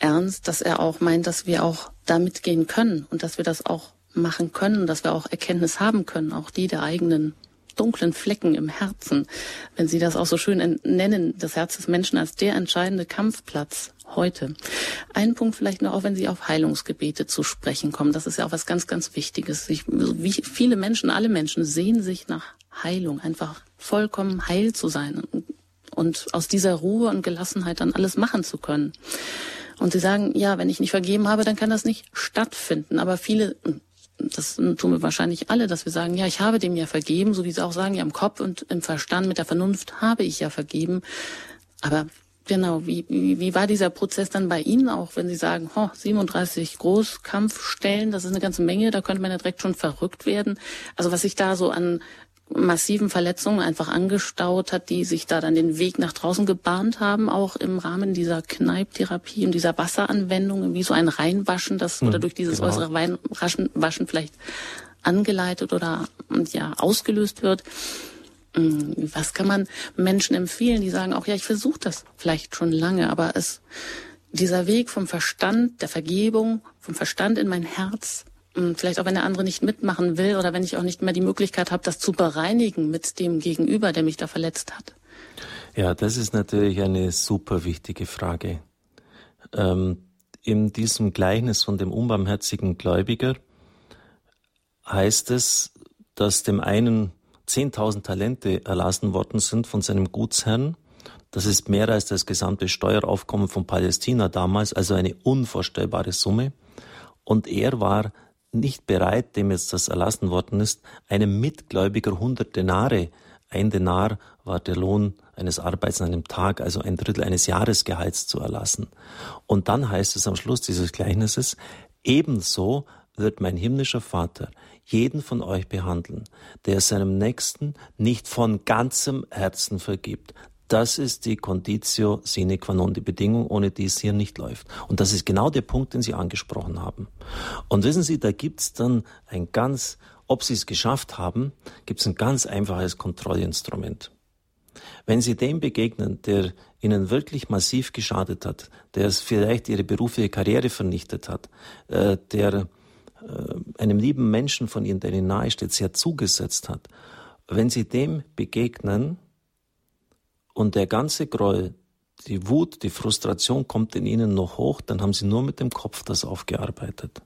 A: ernst, dass er auch meint, dass wir auch da mitgehen können und dass wir das auch machen können, dass wir auch Erkenntnis haben können, auch die der eigenen dunklen Flecken im Herzen, wenn Sie das auch so schön nennen, das Herz des Menschen als der entscheidende Kampfplatz heute. Ein Punkt vielleicht noch, auch wenn Sie auf Heilungsgebete zu sprechen kommen. Das ist ja auch was ganz, ganz Wichtiges. Ich, wie viele Menschen, alle Menschen sehen sich nach Heilung, einfach vollkommen heil zu sein und aus dieser Ruhe und Gelassenheit dann alles machen zu können. Und sie sagen, ja, wenn ich nicht vergeben habe, dann kann das nicht stattfinden. Aber viele, das tun wir wahrscheinlich alle, dass wir sagen, ja, ich habe dem ja vergeben, so wie sie auch sagen, ja, im Kopf und im Verstand, mit der Vernunft habe ich ja vergeben. Aber genau, wie, wie, wie war dieser Prozess dann bei Ihnen auch, wenn Sie sagen, oh, 37 Großkampfstellen, das ist eine ganze Menge, da könnte man ja direkt schon verrückt werden. Also was sich da so an massiven Verletzungen einfach angestaut hat, die sich da dann den Weg nach draußen gebahnt haben, auch im Rahmen dieser Kneiptherapie und dieser Wasseranwendung, wie so ein Reinwaschen, das hm, oder durch dieses genau. äußere Weinwaschen, Waschen vielleicht angeleitet oder ja ausgelöst wird. Hm, was kann man Menschen empfehlen, die sagen auch, ja, ich versuche das vielleicht schon lange, aber es dieser Weg vom Verstand, der Vergebung, vom Verstand in mein Herz, vielleicht auch wenn der andere nicht mitmachen will oder wenn ich auch nicht mehr die Möglichkeit habe, das zu bereinigen mit dem Gegenüber, der mich da verletzt hat?
B: Ja, das ist natürlich eine super wichtige Frage. Ähm, in diesem Gleichnis von dem unbarmherzigen Gläubiger heißt es, dass dem einen 10.000 Talente erlassen worden sind von seinem Gutsherrn. Das ist mehr als das gesamte Steueraufkommen von Palästina damals, also eine unvorstellbare Summe. Und er war nicht bereit, dem jetzt das erlassen worden ist, einem Mitgläubiger 100 Denare, ein Denar war der Lohn eines Arbeits an einem Tag, also ein Drittel eines Jahresgehalts zu erlassen. Und dann heißt es am Schluss dieses Gleichnisses, ebenso wird mein himmlischer Vater jeden von euch behandeln, der seinem Nächsten nicht von ganzem Herzen vergibt. Das ist die Conditio sine qua non, die Bedingung, ohne die es hier nicht läuft. Und das ist genau der Punkt, den Sie angesprochen haben. Und wissen Sie, da gibt's dann ein ganz, ob Sie es geschafft haben, gibt's ein ganz einfaches Kontrollinstrument. Wenn Sie dem begegnen, der Ihnen wirklich massiv geschadet hat, der vielleicht Ihre berufliche Karriere vernichtet hat, äh, der äh, einem lieben Menschen von Ihnen, der Ihnen nahesteht, sehr zugesetzt hat, wenn Sie dem begegnen, und der ganze Groll, die Wut, die Frustration kommt in ihnen noch hoch, dann haben sie nur mit dem Kopf das aufgearbeitet.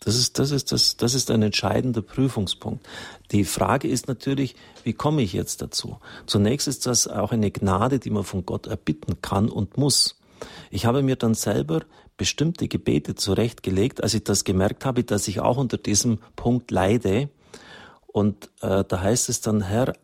B: Das ist, das ist, das, das ist ein entscheidender Prüfungspunkt. Die Frage ist natürlich, wie komme ich jetzt dazu? Zunächst ist das auch eine Gnade, die man von Gott erbitten kann und muss. Ich habe mir dann selber bestimmte Gebete zurechtgelegt, als ich das gemerkt habe, dass ich auch unter diesem Punkt leide. Und äh, da heißt es dann, Herr,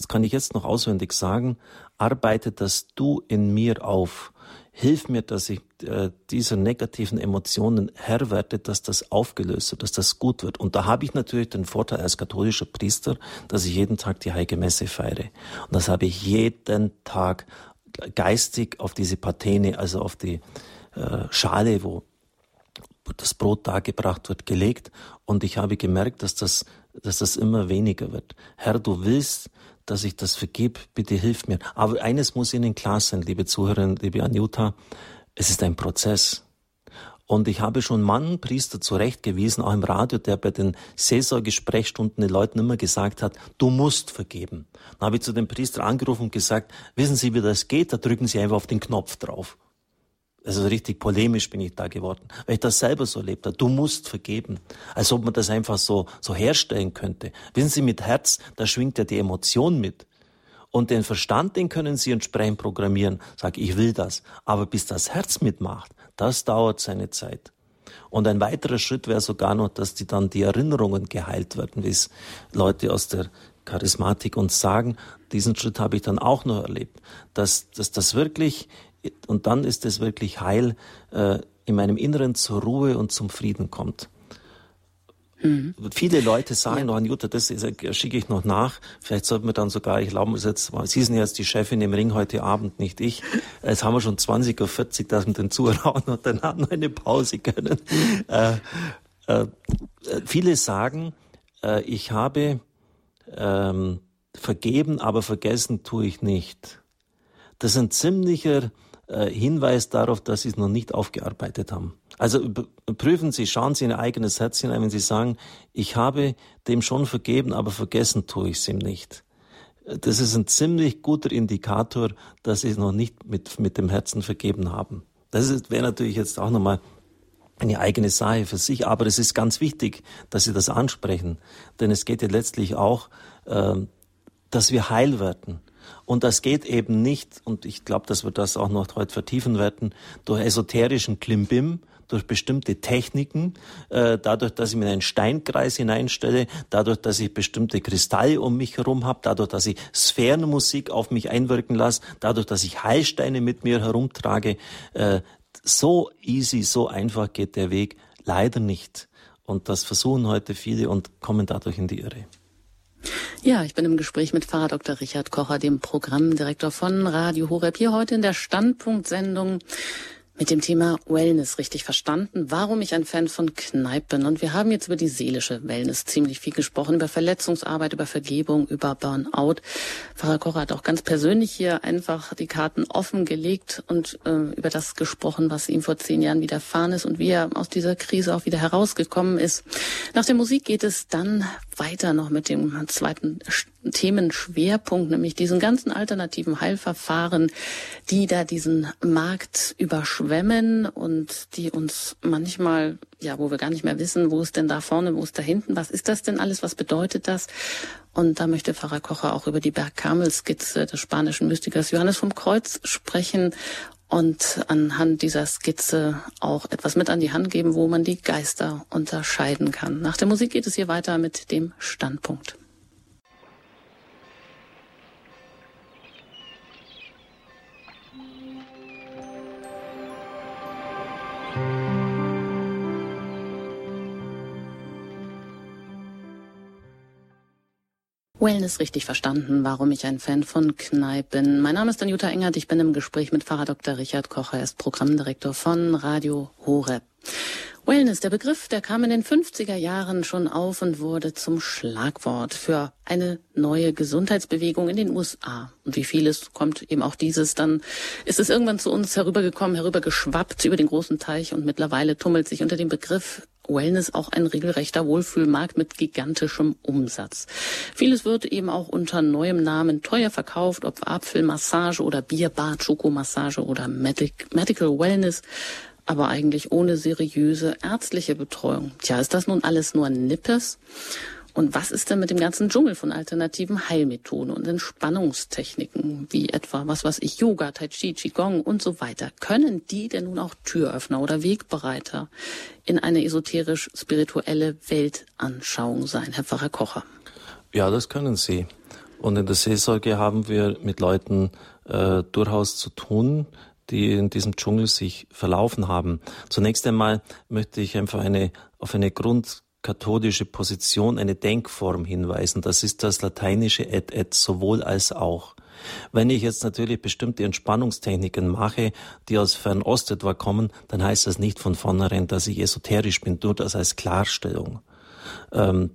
B: das kann ich jetzt noch auswendig sagen, arbeite das Du in mir auf. Hilf mir, dass ich äh, diese negativen Emotionen Herr werde, dass das aufgelöst wird, dass das gut wird. Und da habe ich natürlich den Vorteil als katholischer Priester, dass ich jeden Tag die Heilige Messe feiere. Und das habe ich jeden Tag geistig auf diese Patene, also auf die äh, Schale, wo das Brot dargebracht wird, gelegt. Und ich habe gemerkt, dass das, dass das immer weniger wird. Herr, du willst, dass ich das vergib, bitte hilf mir. Aber eines muss Ihnen klar sein, liebe Zuhörerinnen, liebe Anjuta, es ist ein Prozess. Und ich habe schon Mann, Priester zurechtgewiesen, auch im Radio, der bei den Saisongesprächsstunden den Leuten immer gesagt hat, du musst vergeben. Dann habe ich zu dem Priester angerufen und gesagt, wissen Sie, wie das geht? Da drücken Sie einfach auf den Knopf drauf. Also richtig polemisch bin ich da geworden, weil ich das selber so erlebt habe. Du musst vergeben. Als ob man das einfach so, so herstellen könnte. Wissen Sie, mit Herz, da schwingt ja die Emotion mit. Und den Verstand, den können Sie entsprechend programmieren. Sag, ich will das. Aber bis das Herz mitmacht, das dauert seine Zeit. Und ein weiterer Schritt wäre sogar noch, dass die dann die Erinnerungen geheilt werden, wie es Leute aus der Charismatik und sagen, diesen Schritt habe ich dann auch noch erlebt, dass, dass das wirklich, und dann ist es wirklich Heil, äh, in meinem Inneren zur Ruhe und zum Frieden kommt. Mhm. Viele Leute sagen noch an Jutta, das schicke ich noch nach. Vielleicht sollten wir dann sogar, ich glaube, jetzt, Sie sind jetzt die Chefin im Ring heute Abend, nicht ich. Jetzt haben wir schon 20 Uhr 40, dass wir den Zuhörern und danach noch eine Pause können. Äh, äh, viele sagen, äh, ich habe ähm, vergeben, aber vergessen tue ich nicht. Das ist ein ziemlicher äh, Hinweis darauf, dass Sie es noch nicht aufgearbeitet haben. Also prüfen Sie, schauen Sie in Ihr eigenes Herz hinein, wenn Sie sagen, ich habe dem schon vergeben, aber vergessen tue ich es ihm nicht. Das ist ein ziemlich guter Indikator, dass Sie es noch nicht mit, mit dem Herzen vergeben haben. Das wäre natürlich jetzt auch nochmal eine eigene Sache für sich, aber es ist ganz wichtig, dass Sie das ansprechen, denn es geht ja letztlich auch, äh, dass wir heil werden. Und das geht eben nicht, und ich glaube, dass wir das auch noch heute vertiefen werden, durch esoterischen Klimbim, durch bestimmte Techniken, äh, dadurch, dass ich mir einen Steinkreis hineinstelle, dadurch, dass ich bestimmte Kristalle um mich herum habe, dadurch, dass ich Sphärenmusik auf mich einwirken lasse, dadurch, dass ich Heilsteine mit mir herumtrage. Äh, so easy, so einfach geht der Weg leider nicht. Und das versuchen heute viele und kommen dadurch in die Irre.
A: Ja, ich bin im Gespräch mit Pfarrer Dr. Richard Kocher, dem Programmdirektor von Radio Horeb, hier heute in der Standpunktsendung mit dem Thema Wellness richtig verstanden, warum ich ein Fan von Kneipen bin. Und wir haben jetzt über die seelische Wellness ziemlich viel gesprochen, über Verletzungsarbeit, über Vergebung, über Burnout. Pfarrer Kocher hat auch ganz persönlich hier einfach die Karten offen gelegt und äh, über das gesprochen, was ihm vor zehn Jahren widerfahren ist und wie er aus dieser Krise auch wieder herausgekommen ist. Nach der Musik geht es dann weiter noch mit dem zweiten Themenschwerpunkt, nämlich diesen ganzen alternativen Heilverfahren, die da diesen Markt überschwemmen und die uns manchmal, ja, wo wir gar nicht mehr wissen, wo ist denn da vorne, wo ist da hinten, was ist das denn alles, was bedeutet das? Und da möchte Pfarrer Kocher auch über die Bergkamel-Skizze des spanischen Mystikers Johannes vom Kreuz sprechen und anhand dieser Skizze auch etwas mit an die Hand geben, wo man die Geister unterscheiden kann. Nach der Musik geht es hier weiter mit dem Standpunkt. Wellness richtig verstanden, warum ich ein Fan von Kneipen bin. Mein Name ist Anjuta Engert, ich bin im Gespräch mit Pfarrer Dr. Richard Kocher, er ist Programmdirektor von Radio Horeb. Wellness, der Begriff, der kam in den 50er Jahren schon auf und wurde zum Schlagwort für eine neue Gesundheitsbewegung in den USA. Und wie vieles kommt eben auch dieses, dann ist es irgendwann zu uns herübergekommen, herübergeschwappt über den großen Teich und mittlerweile tummelt sich unter dem Begriff Wellness auch ein regelrechter Wohlfühlmarkt mit gigantischem Umsatz. Vieles wird eben auch unter neuem Namen teuer verkauft, ob Apfelmassage oder Bierbad, Schokomassage oder Medic Medical Wellness aber eigentlich ohne seriöse ärztliche Betreuung. Tja, ist das nun alles nur Nippes? Und was ist denn mit dem ganzen Dschungel von alternativen Heilmethoden und Entspannungstechniken, wie etwa, was weiß ich, Yoga, Tai Chi, Qigong und so weiter? Können die denn nun auch Türöffner oder Wegbereiter in eine esoterisch-spirituelle Weltanschauung sein, Herr Pfarrer Kocher?
B: Ja, das können sie. Und in der Seelsorge haben wir mit Leuten äh, durchaus zu tun, die in diesem Dschungel sich verlaufen haben. Zunächst einmal möchte ich einfach eine, auf eine Grund katholische Position, eine Denkform hinweisen. Das ist das lateinische et et, sowohl als auch. Wenn ich jetzt natürlich bestimmte Entspannungstechniken mache, die aus Fernost etwa kommen, dann heißt das nicht von vornherein, dass ich esoterisch bin, nur das als Klarstellung. Ähm,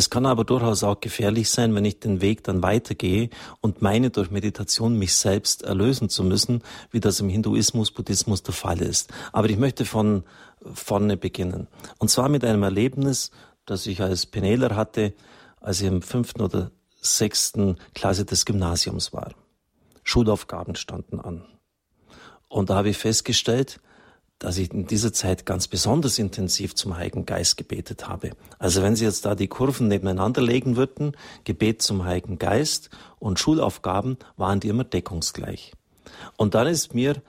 B: es kann aber durchaus auch gefährlich sein, wenn ich den Weg dann weitergehe und meine durch Meditation mich selbst erlösen zu müssen, wie das im Hinduismus, Buddhismus der Fall ist. Aber ich möchte von vorne beginnen. Und zwar mit einem Erlebnis, das ich als Peneler hatte, als ich im fünften oder sechsten Klasse des Gymnasiums war. Schulaufgaben standen an. Und da habe ich festgestellt, dass ich in dieser Zeit ganz besonders intensiv zum Heiligen Geist gebetet habe. Also wenn Sie jetzt da die Kurven nebeneinander legen würden, Gebet zum Heiligen Geist und Schulaufgaben, waren die immer deckungsgleich. Und dann ist mir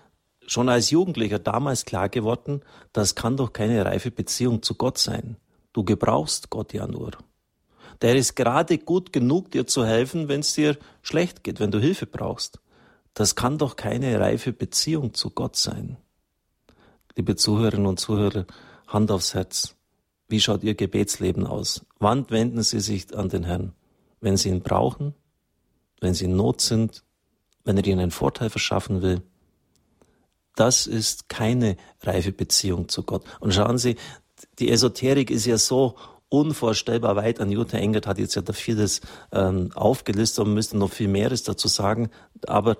B: schon als Jugendlicher damals klar geworden, das kann doch keine reife Beziehung zu Gott sein. Du gebrauchst Gott ja nur. Der ist gerade gut genug, dir zu helfen, wenn es dir schlecht geht, wenn du Hilfe brauchst. Das kann doch keine reife Beziehung zu Gott sein. Liebe Zuhörerinnen und Zuhörer, Hand aufs Herz. Wie schaut Ihr Gebetsleben aus? Wann wenden Sie sich an den Herrn? Wenn Sie ihn brauchen? Wenn Sie in Not sind? Wenn er Ihnen einen Vorteil verschaffen will? Das ist keine reife Beziehung zu Gott. Und schauen Sie, die Esoterik ist ja so unvorstellbar weit. An Jutta Engert hat jetzt ja da vieles ähm, aufgelistet und müsste noch viel mehres dazu sagen. Aber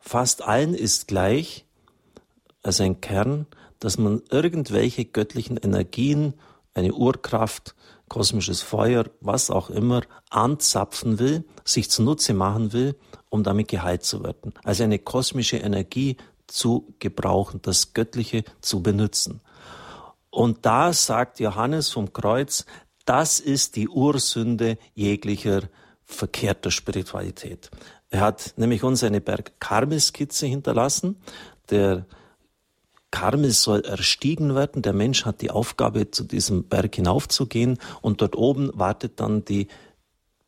B: fast allen ist gleich, als ein Kern, dass man irgendwelche göttlichen Energien, eine Urkraft, kosmisches Feuer, was auch immer, anzapfen will, sich zunutze machen will, um damit geheilt zu werden. Also eine kosmische Energie zu gebrauchen, das Göttliche zu benutzen. Und da sagt Johannes vom Kreuz, das ist die Ursünde jeglicher verkehrter Spiritualität. Er hat nämlich uns eine Berg-Karmel-Skizze hinterlassen. Der Karmel soll erstiegen werden. Der Mensch hat die Aufgabe, zu diesem Berg hinaufzugehen und dort oben wartet dann die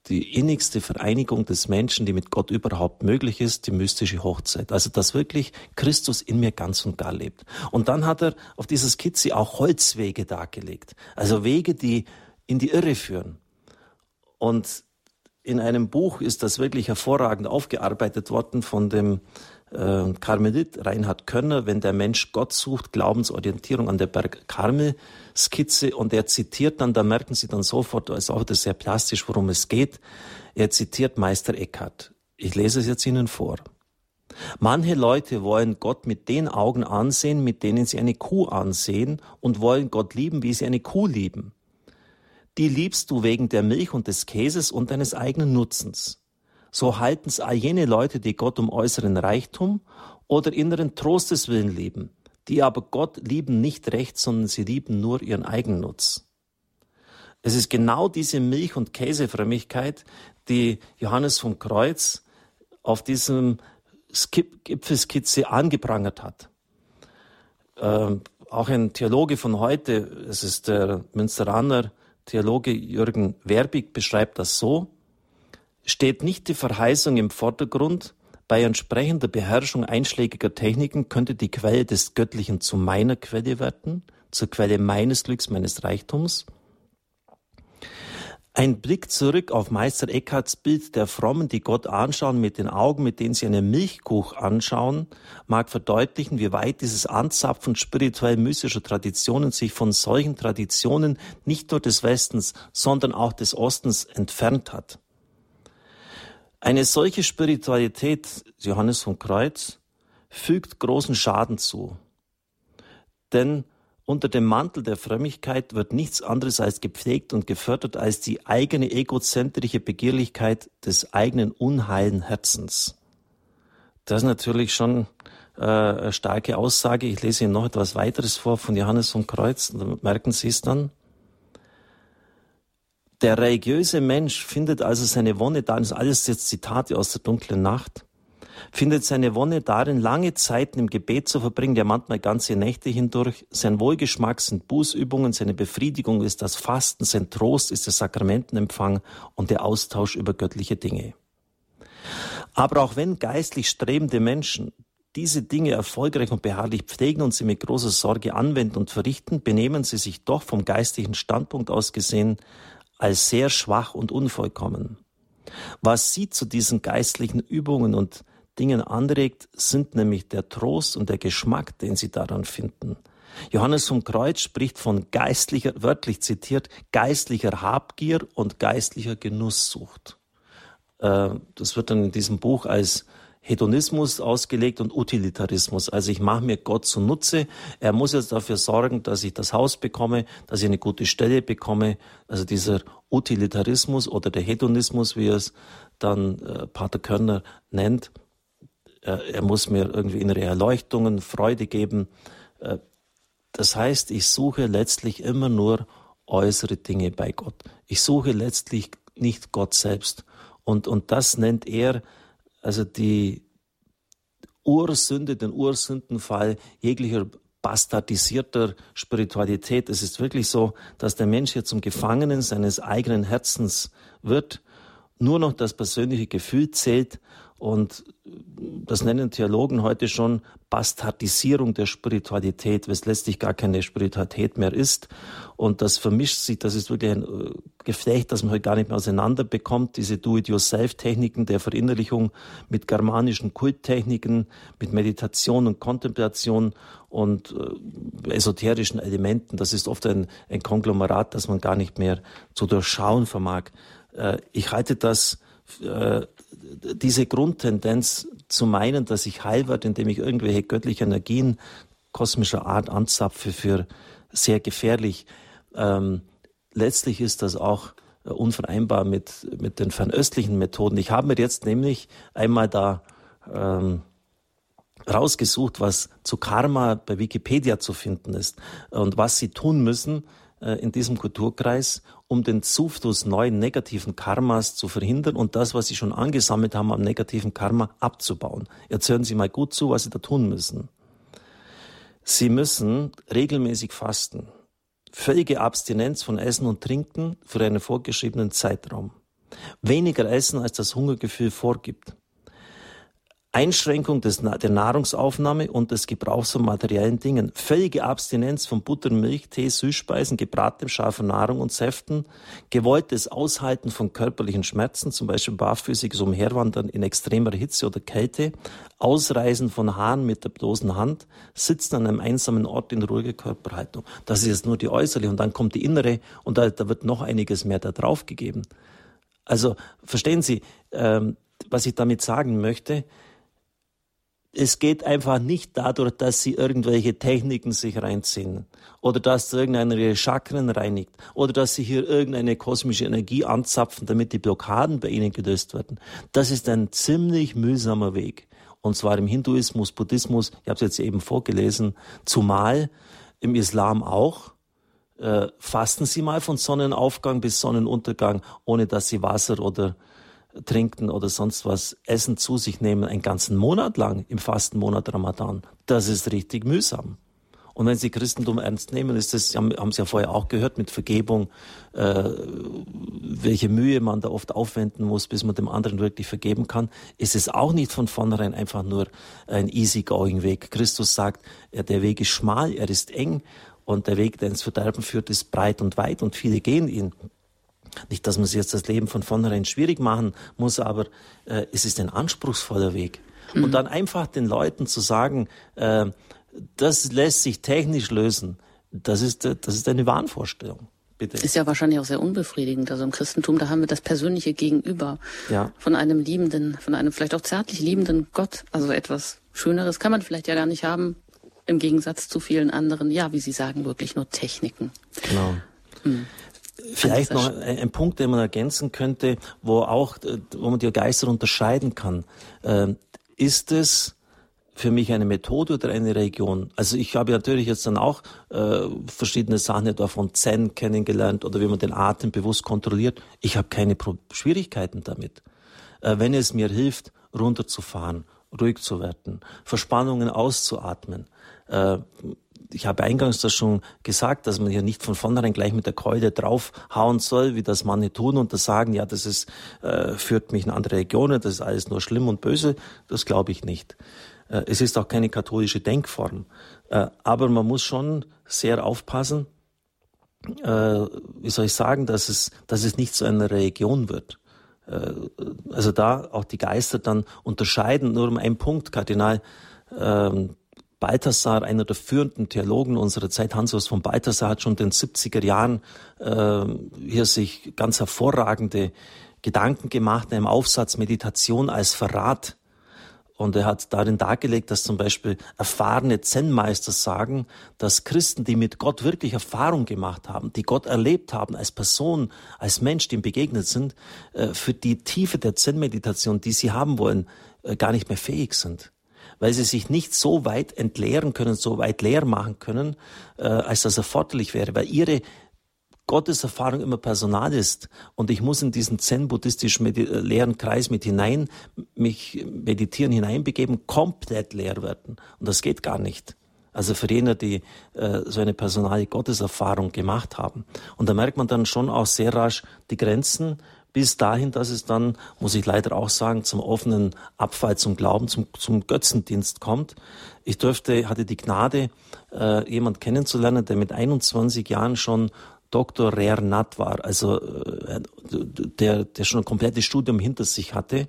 B: die innigste Vereinigung des Menschen, die mit Gott überhaupt möglich ist, die mystische Hochzeit. Also, dass wirklich Christus in mir ganz und gar lebt. Und dann hat er auf dieser Skizze auch Holzwege dargelegt. Also Wege, die in die Irre führen. Und in einem Buch ist das wirklich hervorragend aufgearbeitet worden von dem äh, Karmelit Reinhard Körner, wenn der Mensch Gott sucht, Glaubensorientierung an der Berg Karmel Skizze und er zitiert dann, da merken Sie dann sofort, da ist auch das sehr plastisch, worum es geht. Er zitiert Meister Eckhart. Ich lese es jetzt Ihnen vor. Manche Leute wollen Gott mit den Augen ansehen, mit denen sie eine Kuh ansehen und wollen Gott lieben, wie sie eine Kuh lieben die liebst du wegen der Milch und des Käses und deines eigenen Nutzens. So halten's all jene Leute, die Gott um äußeren Reichtum oder inneren Trostes willen lieben, die aber Gott lieben nicht recht, sondern sie lieben nur ihren Eigennutz. Es ist genau diese Milch- und Käsefrömmigkeit, die Johannes vom Kreuz auf diesem Gipfelskizze angeprangert hat. Ähm, auch ein Theologe von heute, es ist der Münsteraner Theologe Jürgen Werbig beschreibt das so, steht nicht die Verheißung im Vordergrund, bei entsprechender Beherrschung einschlägiger Techniken könnte die Quelle des Göttlichen zu meiner Quelle werden, zur Quelle meines Glücks, meines Reichtums, ein Blick zurück auf Meister Eckharts Bild der Frommen, die Gott anschauen mit den Augen, mit denen sie eine Milchkuch anschauen, mag verdeutlichen, wie weit dieses Anzapfen spirituell mystischer Traditionen sich von solchen Traditionen nicht nur des Westens, sondern auch des Ostens entfernt hat. Eine solche Spiritualität, Johannes vom Kreuz, fügt großen Schaden zu. Denn unter dem Mantel der Frömmigkeit wird nichts anderes als gepflegt und gefördert als die eigene egozentrische Begehrlichkeit des eigenen unheilen Herzens. Das ist natürlich schon äh, eine starke Aussage. Ich lese Ihnen noch etwas weiteres vor von Johannes vom Kreuz, da merken Sie es dann. Der religiöse Mensch findet also seine Wonne da, das alles jetzt Zitate aus der dunklen Nacht findet seine Wonne darin, lange Zeiten im Gebet zu verbringen, ja manchmal ganze Nächte hindurch. Sein Wohlgeschmack sind Bußübungen, seine Befriedigung ist das Fasten, sein Trost ist der Sakramentenempfang und der Austausch über göttliche Dinge. Aber auch wenn geistlich strebende Menschen diese Dinge erfolgreich und beharrlich pflegen und sie mit großer Sorge anwenden und verrichten, benehmen sie sich doch vom geistlichen Standpunkt aus gesehen als sehr schwach und unvollkommen. Was sie zu diesen geistlichen Übungen und Dingen anregt, sind nämlich der Trost und der Geschmack, den sie daran finden. Johannes vom Kreuz spricht von geistlicher, wörtlich zitiert, geistlicher Habgier und geistlicher Genusssucht. Äh, das wird dann in diesem Buch als Hedonismus ausgelegt und Utilitarismus. Also ich mache mir Gott zunutze. Er muss jetzt dafür sorgen, dass ich das Haus bekomme, dass ich eine gute Stelle bekomme. Also dieser Utilitarismus oder der Hedonismus, wie es dann äh, Pater Körner nennt, er muss mir irgendwie innere Erleuchtungen, Freude geben. Äh, das heißt, ich suche letztlich immer nur äußere Dinge bei Gott. Ich suche letztlich nicht Gott selbst. Und, und das nennt er also die Ursünde, den Ursündenfall jeglicher bastardisierter Spiritualität. Es ist wirklich so, dass der Mensch hier zum Gefangenen seines eigenen Herzens wird. Nur noch das persönliche Gefühl zählt und das nennen Theologen heute schon Bastardisierung der Spiritualität, was letztlich gar keine Spiritualität mehr ist. Und das vermischt sich, das ist wirklich ein äh, Geflecht, das man heute gar nicht mehr auseinander bekommt. Diese Do-it-yourself-Techniken der Verinnerlichung mit germanischen Kulttechniken, mit Meditation und Kontemplation und äh, esoterischen Elementen. Das ist oft ein, ein Konglomerat, das man gar nicht mehr zu durchschauen vermag. Äh, ich halte das äh, diese Grundtendenz zu meinen, dass ich heil werde, indem ich irgendwelche göttlichen Energien kosmischer Art anzapfe, für sehr gefährlich. Ähm, letztlich ist das auch äh, unvereinbar mit, mit den fernöstlichen Methoden. Ich habe mir jetzt nämlich einmal da ähm, rausgesucht, was zu Karma bei Wikipedia zu finden ist und was Sie tun müssen in diesem Kulturkreis, um den Zufluss neuen negativen Karmas zu verhindern und das, was Sie schon angesammelt haben am negativen Karma, abzubauen. Jetzt hören Sie mal gut zu, was Sie da tun müssen. Sie müssen regelmäßig fasten. Völlige Abstinenz von Essen und Trinken für einen vorgeschriebenen Zeitraum. Weniger Essen, als das Hungergefühl vorgibt. Einschränkung des, der Nahrungsaufnahme und des Gebrauchs von materiellen Dingen, völlige Abstinenz von Butter, Milch, Tee, Süßspeisen, gebratenem, scharfer Nahrung und Säften, gewolltes Aushalten von körperlichen Schmerzen, zum Beispiel barfüßiges Umherwandern in extremer Hitze oder Kälte, Ausreisen von Haaren mit der bloßen Hand, Sitzen an einem einsamen Ort in ruhiger Körperhaltung. Das ist jetzt nur die äußerliche. Und dann kommt die innere. Und da, da wird noch einiges mehr da drauf gegeben. Also verstehen Sie, ähm, was ich damit sagen möchte, es geht einfach nicht dadurch, dass sie irgendwelche Techniken sich reinziehen oder dass irgendeiner ihre Chakren reinigt oder dass sie hier irgendeine kosmische Energie anzapfen, damit die Blockaden bei ihnen gelöst werden. Das ist ein ziemlich mühsamer Weg. Und zwar im Hinduismus, Buddhismus, ich habe es jetzt eben vorgelesen, zumal im Islam auch. Äh, fasten Sie mal von Sonnenaufgang bis Sonnenuntergang, ohne dass Sie Wasser oder trinken oder sonst was Essen zu sich nehmen, einen ganzen Monat lang im Fastenmonat Ramadan, das ist richtig mühsam. Und wenn Sie Christentum ernst nehmen, ist das, haben, Sie ja vorher auch gehört, mit Vergebung, äh, welche Mühe man da oft aufwenden muss, bis man dem anderen wirklich vergeben kann, ist es auch nicht von vornherein einfach nur ein easygoing Weg. Christus sagt, ja, der Weg ist schmal, er ist eng und der Weg, der ins Verderben führt, ist breit und weit und viele gehen ihn. Nicht, dass man sich jetzt das Leben von vornherein schwierig machen muss, aber äh, es ist ein anspruchsvoller Weg. Mhm. Und dann einfach den Leuten zu sagen, äh, das lässt sich technisch lösen, das ist, das ist eine Wahnvorstellung.
A: Bitte. Ist ja wahrscheinlich auch sehr unbefriedigend. Also im Christentum, da haben wir das persönliche Gegenüber ja. von einem liebenden, von einem vielleicht auch zärtlich liebenden Gott. Also etwas Schöneres kann man vielleicht ja gar nicht haben, im Gegensatz zu vielen anderen, ja, wie Sie sagen, wirklich nur Techniken.
B: Genau. Hm. Vielleicht noch ein, ein, Punkt, den man ergänzen könnte, wo auch, äh, wo man die Geister unterscheiden kann. Ähm, ist es für mich eine Methode oder eine Region? Also ich habe natürlich jetzt dann auch äh, verschiedene Sachen etwa von Zen kennengelernt oder wie man den Atem bewusst kontrolliert. Ich habe keine Pro Schwierigkeiten damit. Äh, wenn es mir hilft, runterzufahren, ruhig zu werden, Verspannungen auszuatmen, äh, ich habe eingangs das schon gesagt, dass man hier nicht von vornherein gleich mit der Keule draufhauen soll, wie das manche tun und das sagen, ja, das ist, äh, führt mich in andere Regionen, das ist alles nur schlimm und böse. Das glaube ich nicht. Äh, es ist auch keine katholische Denkform. Äh, aber man muss schon sehr aufpassen, äh, wie soll ich sagen, dass es, dass es nicht zu einer Religion wird äh, also da auch die Geister dann unterscheiden. Nur um einen Punkt, Kardinal ähm, Balthasar, einer der führenden Theologen unserer Zeit, Hans von Balthasar, hat schon in den 70er Jahren äh, hier sich ganz hervorragende Gedanken gemacht in einem Aufsatz Meditation als Verrat. Und er hat darin dargelegt, dass zum Beispiel erfahrene Zen-Meister sagen, dass Christen, die mit Gott wirklich Erfahrung gemacht haben, die Gott erlebt haben als Person, als Mensch, die ihm begegnet sind, äh, für die Tiefe der Zen-Meditation, die sie haben wollen, äh, gar nicht mehr fähig sind weil sie sich nicht so weit entleeren können, so weit leer machen können, äh, als das erforderlich wäre, weil ihre Gotteserfahrung immer personal ist und ich muss in diesen zen-buddhistischen äh, leeren Kreis mit hinein, mich meditieren hineinbegeben, komplett leer werden. Und das geht gar nicht. Also für jene, die äh, so eine personale Gotteserfahrung gemacht haben. Und da merkt man dann schon auch sehr rasch die Grenzen bis dahin, dass es dann, muss ich leider auch sagen, zum offenen Abfall zum Glauben, zum, zum Götzendienst kommt. Ich durfte, hatte die Gnade, äh, jemand kennenzulernen, der mit 21 Jahren schon Dr. Rer Nat war, also äh, der, der schon ein komplettes Studium hinter sich hatte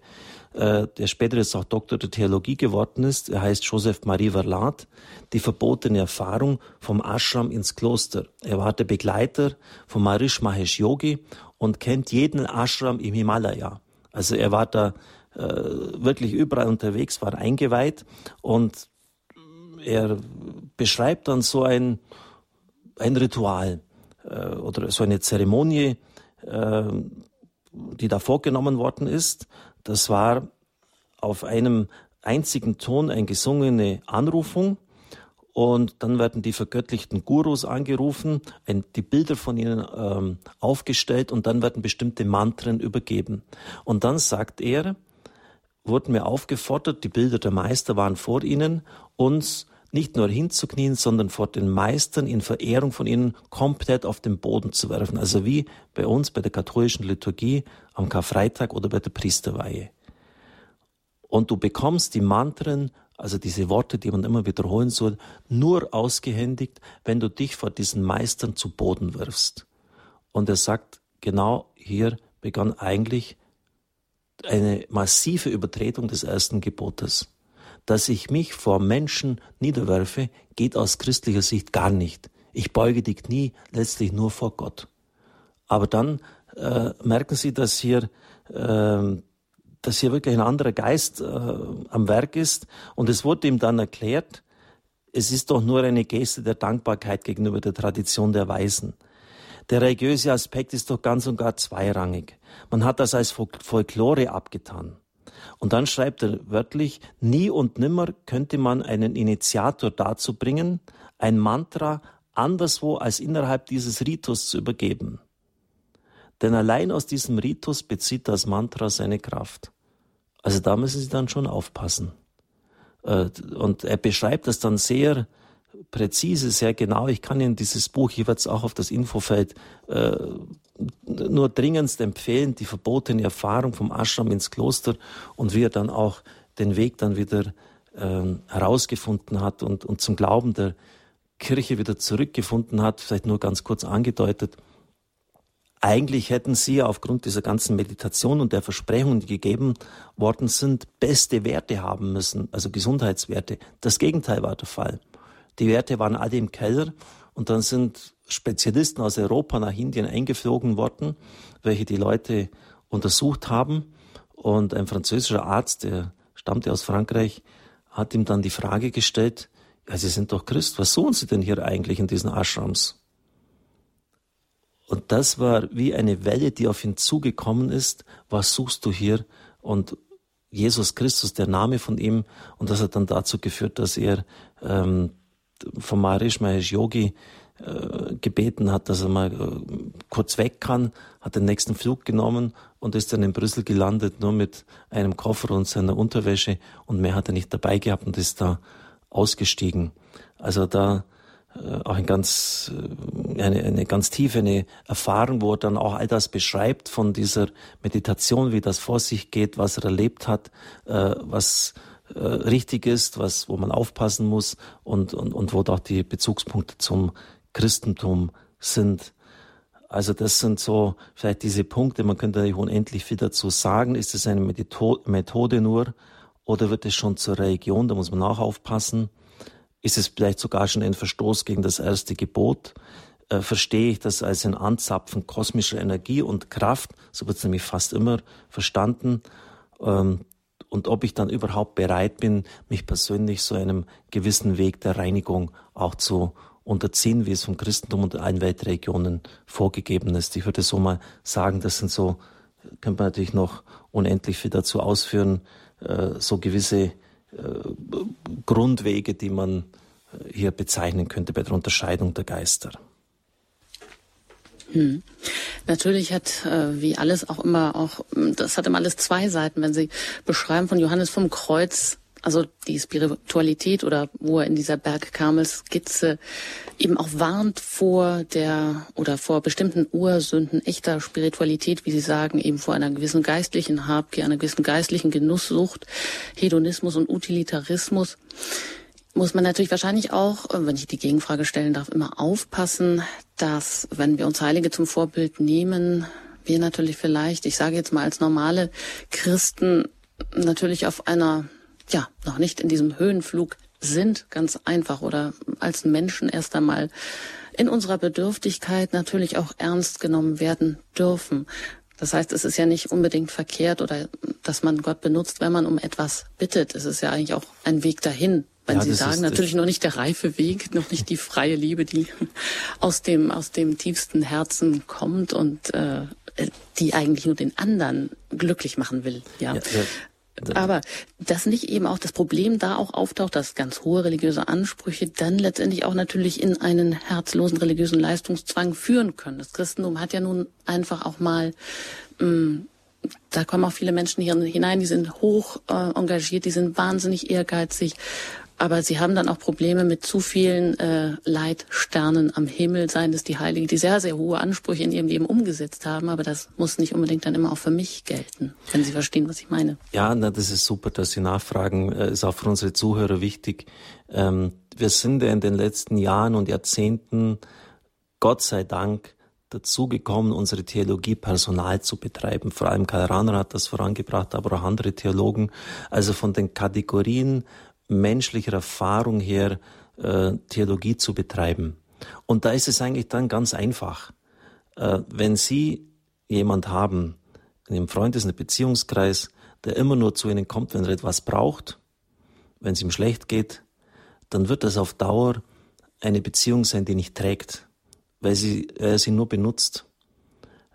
B: äh, der später jetzt auch Doktor der Theologie geworden ist. Er heißt Joseph Marie Verlat, die verbotene Erfahrung vom Ashram ins Kloster. Er war der Begleiter von Marish Mahesh Yogi und kennt jeden Ashram im Himalaya. Also er war da äh, wirklich überall unterwegs, war eingeweiht und er beschreibt dann so ein, ein Ritual äh, oder so eine Zeremonie, äh, die da vorgenommen worden ist. Das war auf einem einzigen Ton eine gesungene Anrufung und dann werden die vergöttlichten Gurus angerufen, die Bilder von ihnen ähm, aufgestellt und dann werden bestimmte Mantren übergeben. Und dann sagt er, wurden wir aufgefordert, die Bilder der Meister waren vor ihnen, uns nicht nur hinzuknien, sondern vor den Meistern in Verehrung von ihnen komplett auf den Boden zu werfen. Also wie bei uns bei der katholischen Liturgie am Karfreitag oder bei der Priesterweihe. Und du bekommst die Mantren, also diese Worte, die man immer wiederholen soll, nur ausgehändigt, wenn du dich vor diesen Meistern zu Boden wirfst. Und er sagt, genau hier begann eigentlich eine massive Übertretung des ersten Gebotes dass ich mich vor Menschen niederwerfe, geht aus christlicher Sicht gar nicht. Ich beuge die Knie letztlich nur vor Gott. Aber dann äh, merken Sie, dass hier, äh, dass hier wirklich ein anderer Geist äh, am Werk ist. Und es wurde ihm dann erklärt, es ist doch nur eine Geste der Dankbarkeit gegenüber der Tradition der Weisen. Der religiöse Aspekt ist doch ganz und gar zweirangig. Man hat das als Folklore abgetan. Und dann schreibt er wörtlich, nie und nimmer könnte man einen Initiator dazu bringen, ein Mantra anderswo als innerhalb dieses Ritus zu übergeben. Denn allein aus diesem Ritus bezieht das Mantra seine Kraft. Also da müssen Sie dann schon aufpassen. Äh, und er beschreibt das dann sehr präzise, sehr genau. Ich kann Ihnen dieses Buch, ich werde es auch auf das Infofeld äh, nur dringendst empfehlen, die verbotene Erfahrung vom Ashram ins Kloster und wie er dann auch den Weg dann wieder äh, herausgefunden hat und, und zum Glauben der Kirche wieder zurückgefunden hat, vielleicht nur ganz kurz angedeutet. Eigentlich hätten sie aufgrund dieser ganzen Meditation und der Versprechungen, die gegeben worden sind, beste Werte haben müssen, also Gesundheitswerte. Das Gegenteil war der Fall. Die Werte waren alle im Keller und dann sind Spezialisten aus Europa nach Indien eingeflogen worden, welche die Leute untersucht haben. Und ein französischer Arzt, der stammte aus Frankreich, hat ihm dann die Frage gestellt, ja, Sie sind doch Christ, was suchen Sie denn hier eigentlich in diesen Ashrams? Und das war wie eine Welle, die auf ihn zugekommen ist. Was suchst du hier? Und Jesus Christus, der Name von ihm, und das hat dann dazu geführt, dass er ähm, vom Maharish Mahesh Yogi äh, gebeten hat, dass er mal äh, kurz weg kann, hat den nächsten Flug genommen und ist dann in Brüssel gelandet, nur mit einem Koffer und seiner Unterwäsche und mehr hat er nicht dabei gehabt und ist da ausgestiegen. Also da äh, auch ein ganz, äh, eine, eine ganz tiefe eine Erfahrung, wo er dann auch all das beschreibt von dieser Meditation, wie das vor sich geht, was er erlebt hat, äh, was äh, richtig ist, was, wo man aufpassen muss und, und, und wo doch die Bezugspunkte zum Christentum sind. Also das sind so vielleicht diese Punkte, man könnte nicht unendlich viel dazu sagen. Ist es eine Methode nur oder wird es schon zur Religion? Da muss man auch aufpassen. Ist es vielleicht sogar schon ein Verstoß gegen das erste Gebot? Äh, verstehe ich das als ein Anzapfen kosmischer Energie und Kraft? So wird es nämlich fast immer verstanden. Ähm, und ob ich dann überhaupt bereit bin, mich persönlich so einem gewissen Weg der Reinigung auch zu unterziehen, wie es vom Christentum und allen Weltregionen vorgegeben ist. Ich würde so mal sagen, das sind so, könnte man natürlich noch unendlich viel dazu ausführen, äh, so gewisse äh, Grundwege, die man äh, hier bezeichnen könnte bei der Unterscheidung der Geister.
A: Hm. Natürlich hat, äh, wie alles auch immer, auch, das hat immer alles zwei Seiten. Wenn Sie beschreiben von Johannes vom Kreuz, also die Spiritualität oder wo er in dieser Bergkamel-Skizze eben auch warnt vor der oder vor bestimmten Ursünden echter Spiritualität, wie Sie sagen, eben vor einer gewissen geistlichen Habgier, einer gewissen geistlichen Genusssucht, Hedonismus und Utilitarismus. Muss man natürlich wahrscheinlich auch, wenn ich die Gegenfrage stellen darf, immer aufpassen, dass wenn wir uns Heilige zum Vorbild nehmen, wir natürlich vielleicht, ich sage jetzt mal als normale Christen, natürlich auf einer, ja, noch nicht in diesem Höhenflug sind, ganz einfach, oder als Menschen erst einmal in unserer Bedürftigkeit natürlich auch ernst genommen werden dürfen. Das heißt, es ist ja nicht unbedingt verkehrt oder dass man Gott benutzt, wenn man um etwas bittet. Es ist ja eigentlich auch ein Weg dahin, wenn ja, Sie sagen, natürlich noch nicht der reife Weg, noch nicht die freie Liebe, die aus dem, aus dem tiefsten Herzen kommt und äh, die eigentlich nur den anderen glücklich machen will. Ja. ja, ja. Aber dass nicht eben auch das Problem da auch auftaucht, dass ganz hohe religiöse Ansprüche dann letztendlich auch natürlich in einen herzlosen religiösen Leistungszwang führen können. Das Christentum hat ja nun einfach auch mal mh, mm, da kommen auch viele Menschen hier hinein, die sind hoch äh, engagiert, die sind wahnsinnig ehrgeizig aber sie haben dann auch Probleme mit zu vielen äh, Leitsternen am Himmel, seien es die Heiligen, die sehr, sehr hohe Ansprüche in ihrem Leben umgesetzt haben. Aber das muss nicht unbedingt dann immer auch für mich gelten, wenn Sie verstehen, was ich meine.
B: Ja, na, das ist super, dass Sie nachfragen. Äh, ist auch für unsere Zuhörer wichtig. Ähm, wir sind ja in den letzten Jahren und Jahrzehnten, Gott sei Dank, dazugekommen, unsere Theologie personal zu betreiben. Vor allem Karl Rahner hat das vorangebracht, aber auch andere Theologen. Also von den Kategorien menschlicher Erfahrung her äh, Theologie zu betreiben. Und da ist es eigentlich dann ganz einfach. Äh, wenn Sie jemand haben, in Ihrem Freundes- und Beziehungskreis, der immer nur zu Ihnen kommt, wenn er etwas braucht, wenn es ihm schlecht geht, dann wird das auf Dauer eine Beziehung sein, die nicht trägt, weil sie, er sie nur benutzt.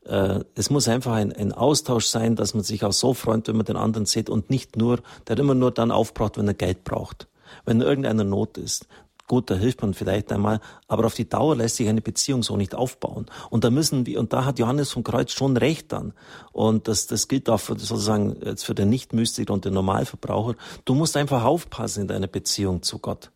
B: Äh, es muss einfach ein, ein, Austausch sein, dass man sich auch so freut, wenn man den anderen sieht und nicht nur, der immer nur dann aufbraucht, wenn er Geld braucht. Wenn irgendeiner Not ist. Gut, da hilft man vielleicht einmal, aber auf die Dauer lässt sich eine Beziehung so nicht aufbauen. Und da müssen wir, und da hat Johannes vom Kreuz schon recht dann. Und das, das gilt auch für, sozusagen jetzt für den Nichtmystiker und den Normalverbraucher. Du musst einfach aufpassen in deiner Beziehung zu Gott.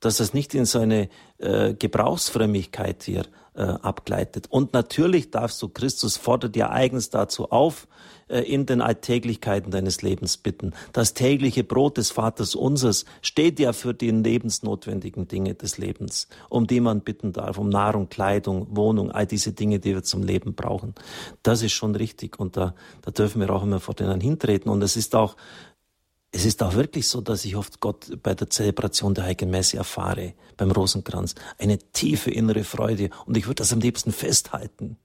B: Dass das nicht in so eine äh, Gebrauchsfrömmigkeit hier äh, abgleitet. Und natürlich darfst du, Christus fordert dir eigens dazu auf, äh, in den Alltäglichkeiten deines Lebens bitten. Das tägliche Brot des Vaters unseres steht ja für die lebensnotwendigen Dinge des Lebens, um die man bitten darf, um Nahrung, Kleidung, Wohnung, all diese Dinge, die wir zum Leben brauchen. Das ist schon richtig und da, da dürfen wir auch immer vor denen hintreten. Und es ist auch es ist auch wirklich so, dass ich oft Gott bei der Zelebration der Heiligen Messe erfahre, beim Rosenkranz. Eine tiefe innere Freude und ich würde das am liebsten festhalten.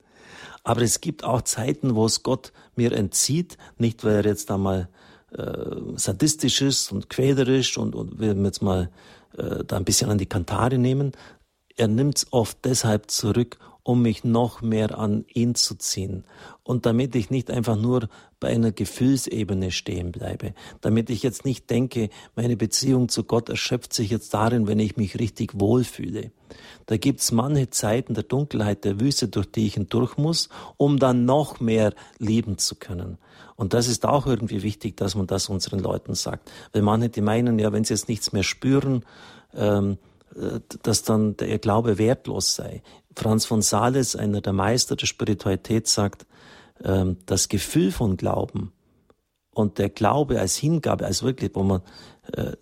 B: Aber es gibt auch Zeiten, wo es Gott mir entzieht, nicht weil er jetzt einmal äh, sadistisch ist und quälerisch und, und mir jetzt mal äh, da ein bisschen an die Kantare nehmen. Er nimmt es oft deshalb zurück, um mich noch mehr an ihn zu ziehen. Und damit ich nicht einfach nur bei einer Gefühlsebene stehen bleibe. Damit ich jetzt nicht denke, meine Beziehung zu Gott erschöpft sich jetzt darin, wenn ich mich richtig wohlfühle. Da gibt's manche Zeiten der Dunkelheit, der Wüste, durch die ich hindurch muss, um dann noch mehr lieben zu können. Und das ist auch irgendwie wichtig, dass man das unseren Leuten sagt. Weil manche, die meinen, ja, wenn sie jetzt nichts mehr spüren, ähm, äh, dass dann der Glaube wertlos sei. Franz von Sales, einer der Meister der Spiritualität, sagt, ähm, das Gefühl von Glauben und der Glaube als Hingabe, als wirklich, wo man äh,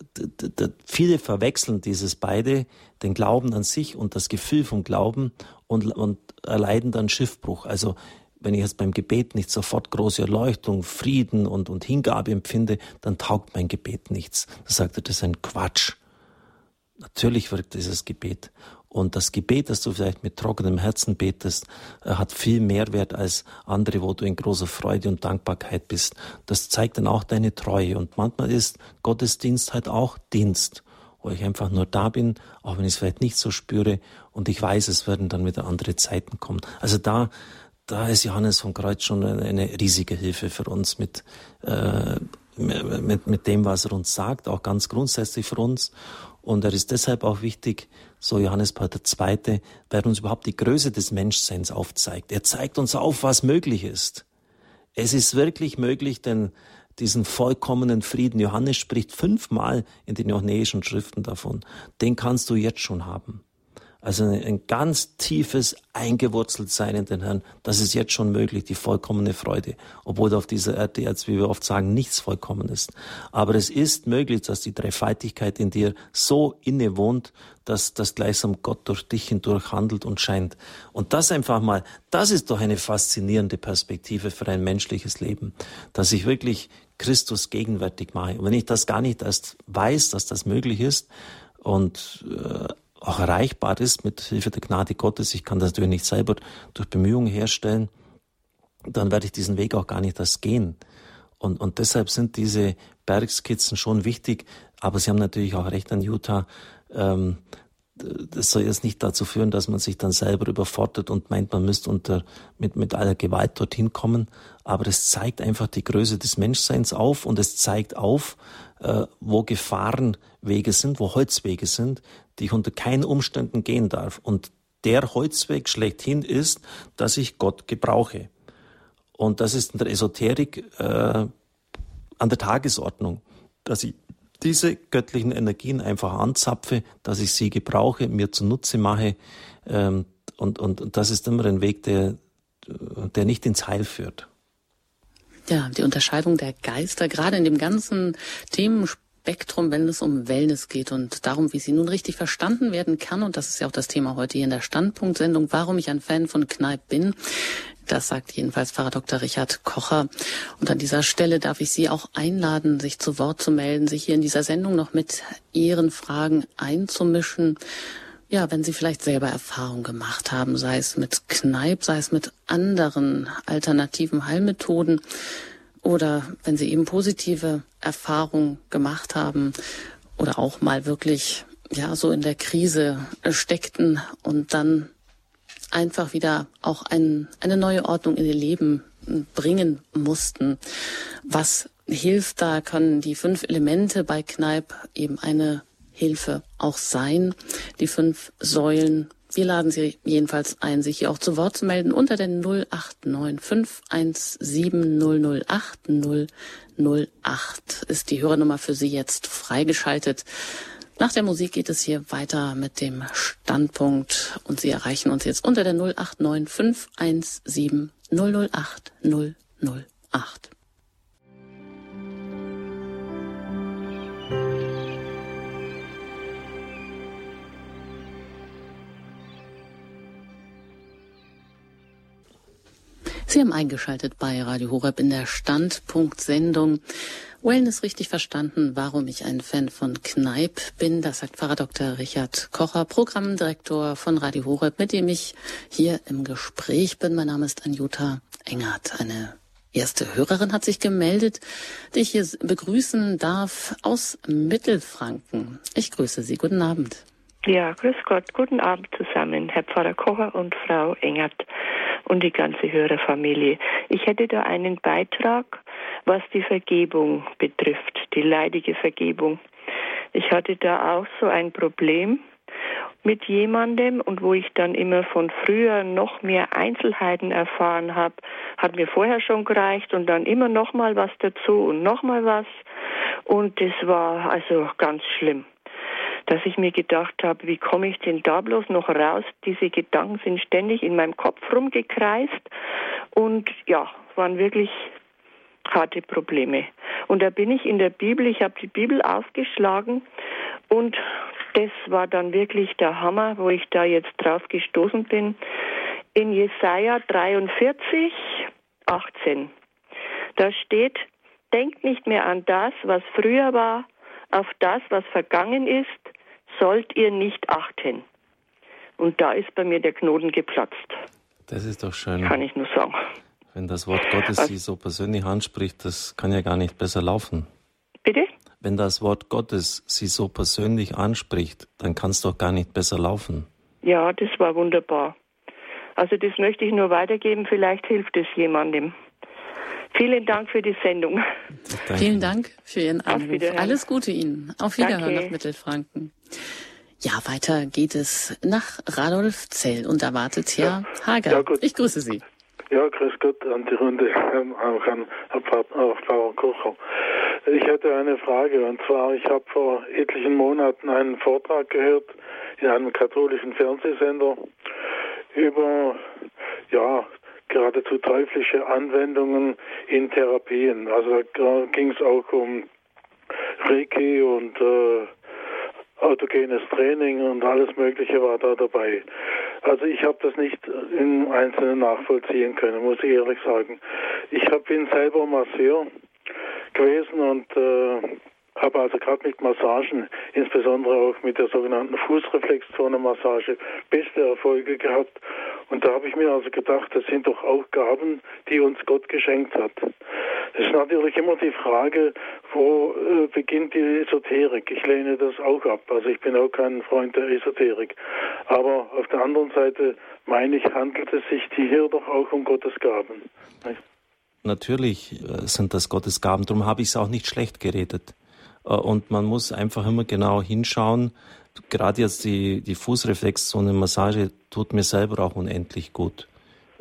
B: viele verwechseln dieses beide, den Glauben an sich und das Gefühl vom Glauben und, und erleiden dann Schiffbruch. Also wenn ich jetzt beim Gebet nicht sofort große Erleuchtung, Frieden und, und Hingabe empfinde, dann taugt mein Gebet nichts. Da sagt er, das ist ein Quatsch. Natürlich wirkt dieses Gebet. Und das Gebet, das du vielleicht mit trockenem Herzen betest, äh, hat viel mehr Wert als andere, wo du in großer Freude und Dankbarkeit bist. Das zeigt dann auch deine Treue. Und manchmal ist Gottesdienst halt auch Dienst, wo ich einfach nur da bin, auch wenn ich es vielleicht nicht so spüre. Und ich weiß, es werden dann wieder andere Zeiten kommen. Also da, da ist Johannes von Kreuz schon eine, riesige Hilfe für uns mit, äh, mit, mit dem, was er uns sagt, auch ganz grundsätzlich für uns. Und er ist deshalb auch wichtig, so Johannes Paul II., weil er uns überhaupt die Größe des Menschseins aufzeigt. Er zeigt uns auf, was möglich ist. Es ist wirklich möglich, den, diesen vollkommenen Frieden. Johannes spricht fünfmal in den johannäischen Schriften davon. Den kannst du jetzt schon haben. Also ein ganz tiefes Eingewurzelt-Sein in den Herrn, das ist jetzt schon möglich, die vollkommene Freude. Obwohl auf dieser Erde jetzt, wie wir oft sagen, nichts vollkommen ist. Aber es ist möglich, dass die Dreifaltigkeit in dir so inne wohnt, dass das gleichsam Gott durch dich hindurch handelt und scheint. Und das einfach mal, das ist doch eine faszinierende Perspektive für ein menschliches Leben, dass ich wirklich Christus gegenwärtig mache. Und wenn ich das gar nicht erst weiß, dass das möglich ist und äh, auch erreichbar ist mit Hilfe der Gnade Gottes, ich kann das natürlich nicht selber durch Bemühungen herstellen, dann werde ich diesen Weg auch gar nicht erst gehen. Und, und deshalb sind diese Bergskizzen schon wichtig, aber sie haben natürlich auch recht an Utah. Ähm, das soll jetzt nicht dazu führen, dass man sich dann selber überfordert und meint, man müsste unter, mit, mit aller Gewalt dorthin kommen. Aber es zeigt einfach die Größe des Menschseins auf und es zeigt auf, äh, wo Gefahrenwege sind, wo Holzwege sind, die ich unter keinen Umständen gehen darf. Und der Holzweg schlechthin ist, dass ich Gott gebrauche. Und das ist in der Esoterik äh, an der Tagesordnung, dass ich diese göttlichen Energien einfach anzapfe, dass ich sie gebrauche, mir zunutze mache. Ähm, und, und, und das ist immer ein Weg, der, der nicht ins Heil führt.
A: Ja, die Unterscheidung der Geister, gerade in dem ganzen Themenspektrum, wenn es um Wellness geht und darum, wie sie nun richtig verstanden werden kann. Und das ist ja auch das Thema heute hier in der Standpunktsendung, warum ich ein Fan von Kneipp bin. Das sagt jedenfalls Pfarrer Dr. Richard Kocher. Und an dieser Stelle darf ich Sie auch einladen, sich zu Wort zu melden, sich hier in dieser Sendung noch mit Ihren Fragen einzumischen. Ja, wenn Sie vielleicht selber Erfahrung gemacht haben, sei es mit Kneipp, sei es mit anderen alternativen Heilmethoden oder wenn Sie eben positive Erfahrungen gemacht haben oder auch mal wirklich ja so in der Krise steckten und dann einfach wieder auch ein, eine neue Ordnung in ihr Leben bringen mussten. Was hilft da, können die fünf Elemente bei Kneipp eben eine Hilfe auch sein. Die fünf Säulen. Wir laden Sie jedenfalls ein, sich hier auch zu Wort zu melden unter der 089517008008 ist die Hörernummer für Sie jetzt freigeschaltet. Nach der Musik geht es hier weiter mit dem Standpunkt und Sie erreichen uns jetzt unter der 089 Sie haben eingeschaltet bei Radio Horeb in der Standpunkt-Sendung. Wellness richtig verstanden, warum ich ein Fan von Kneipp bin. Das sagt Pfarrer Dr. Richard Kocher, Programmdirektor von Radio Horeb, mit dem ich hier im Gespräch bin. Mein Name ist Anjuta Engert. Eine erste Hörerin hat sich gemeldet, die ich hier begrüßen darf aus Mittelfranken. Ich grüße Sie. Guten Abend.
C: Ja, grüß Gott. Guten Abend zusammen, Herr Pfarrer Kocher und Frau Engert und die ganze Hörerfamilie. Ich hätte da einen Beitrag was die Vergebung betrifft, die leidige Vergebung. Ich hatte da auch so ein Problem mit jemandem und wo ich dann immer von früher noch mehr Einzelheiten erfahren habe, hat mir vorher schon gereicht und dann immer noch mal was dazu und noch mal was und das war also ganz schlimm dass ich mir gedacht habe, wie komme ich denn da bloß noch raus? Diese Gedanken sind ständig in meinem Kopf rumgekreist und ja, waren wirklich harte Probleme. Und da bin ich in der Bibel, ich habe die Bibel aufgeschlagen und das war dann wirklich der Hammer, wo ich da jetzt drauf gestoßen bin. In Jesaja 43, 18. Da steht, denkt nicht mehr an das, was früher war, auf das, was vergangen ist, sollt ihr nicht achten. Und da ist bei mir der Knoten geplatzt.
B: Das ist doch schön.
C: Kann ich nur sagen.
B: Wenn das Wort Gottes also, Sie so persönlich anspricht, das kann ja gar nicht besser laufen.
C: Bitte?
B: Wenn das Wort Gottes Sie so persönlich anspricht, dann kann es doch gar nicht besser laufen.
C: Ja, das war wunderbar. Also das möchte ich nur weitergeben, vielleicht hilft es jemandem. Vielen Dank für die Sendung.
A: Vielen Dank für Ihren Anruf. Alles Gute Ihnen. Auf Wiederhören Danke. nach Mittelfranken. Ja, weiter geht es nach Radolfzell und da wartet Herr ja. Hager. Ja, ich grüße Sie.
D: Ja, grüß Gott an die Runde, auch an Herr Pfarrer Kocher. Ich hätte eine Frage und zwar, ich habe vor etlichen Monaten einen Vortrag gehört in einem katholischen Fernsehsender über, ja, geradezu teuflische Anwendungen in Therapien. Also ging es auch um Reiki und äh, autogenes Training und alles Mögliche war da dabei. Also ich habe das nicht im Einzelnen nachvollziehen können, muss ich ehrlich sagen. Ich hab, bin selber Masseur gewesen und äh, habe also gerade mit Massagen, insbesondere auch mit der sogenannten Fußreflexzone-Massage, beste Erfolge gehabt. Und da habe ich mir also gedacht, das sind doch auch Gaben, die uns Gott geschenkt hat. Es ist natürlich immer die Frage, wo äh, beginnt die Esoterik? Ich lehne das auch ab. Also ich bin auch kein Freund der Esoterik. Aber auf der anderen Seite meine ich, handelt es sich hier doch auch um Gottes Gaben.
B: Natürlich äh, sind das Gottes Gaben, darum habe ich es auch nicht schlecht geredet. Äh, und man muss einfach immer genau hinschauen. Gerade jetzt die, die Fußreflex, so eine Massage tut mir selber auch unendlich gut.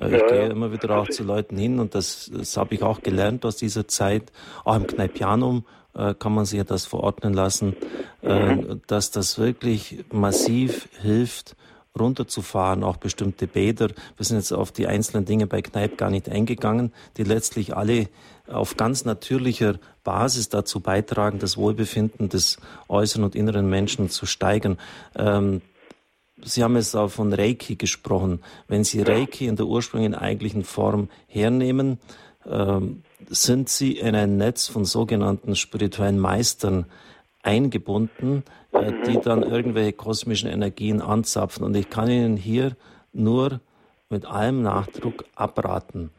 B: Äh, ich ja, gehe immer wieder auch zu Leuten hin und das, das habe ich auch gelernt aus dieser Zeit. Auch im Kneipianum äh, kann man sich ja das verordnen lassen, äh, mhm. dass das wirklich massiv hilft, runterzufahren, auch bestimmte Bäder. Wir sind jetzt auf die einzelnen Dinge bei Kneipp gar nicht eingegangen, die letztlich alle auf ganz natürlicher Basis dazu beitragen, das Wohlbefinden des äußeren und inneren Menschen zu steigern. Ähm, Sie haben es auch von Reiki gesprochen. Wenn Sie Reiki in der ursprünglichen eigentlichen Form hernehmen, ähm, sind Sie in ein Netz von sogenannten spirituellen Meistern eingebunden, äh, die dann irgendwelche kosmischen Energien anzapfen. Und ich kann Ihnen hier nur mit allem Nachdruck abraten.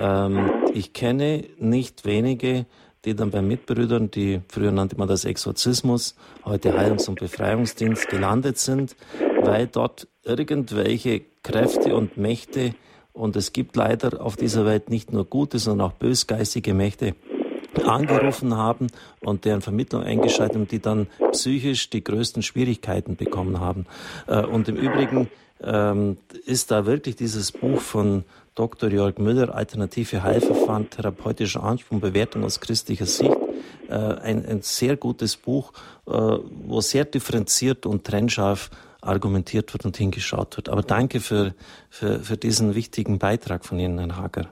B: Ähm, ich kenne nicht wenige, die dann bei Mitbrüdern, die früher nannte man das Exorzismus, heute Heilungs- und Befreiungsdienst gelandet sind, weil dort irgendwelche Kräfte und Mächte, und es gibt leider auf dieser Welt nicht nur gute, sondern auch bösgeistige Mächte, angerufen haben und deren Vermittlung eingeschaltet und die dann psychisch die größten Schwierigkeiten bekommen haben. Äh, und im Übrigen ähm, ist da wirklich dieses Buch von Dr. Jörg Müller, Alternative Heilverfahren, therapeutischer Anspruch und Bewertung aus christlicher Sicht, äh, ein, ein sehr gutes Buch, äh, wo sehr differenziert und trennscharf argumentiert wird und hingeschaut wird. Aber danke für, für, für diesen wichtigen Beitrag von Ihnen, Herr Hager.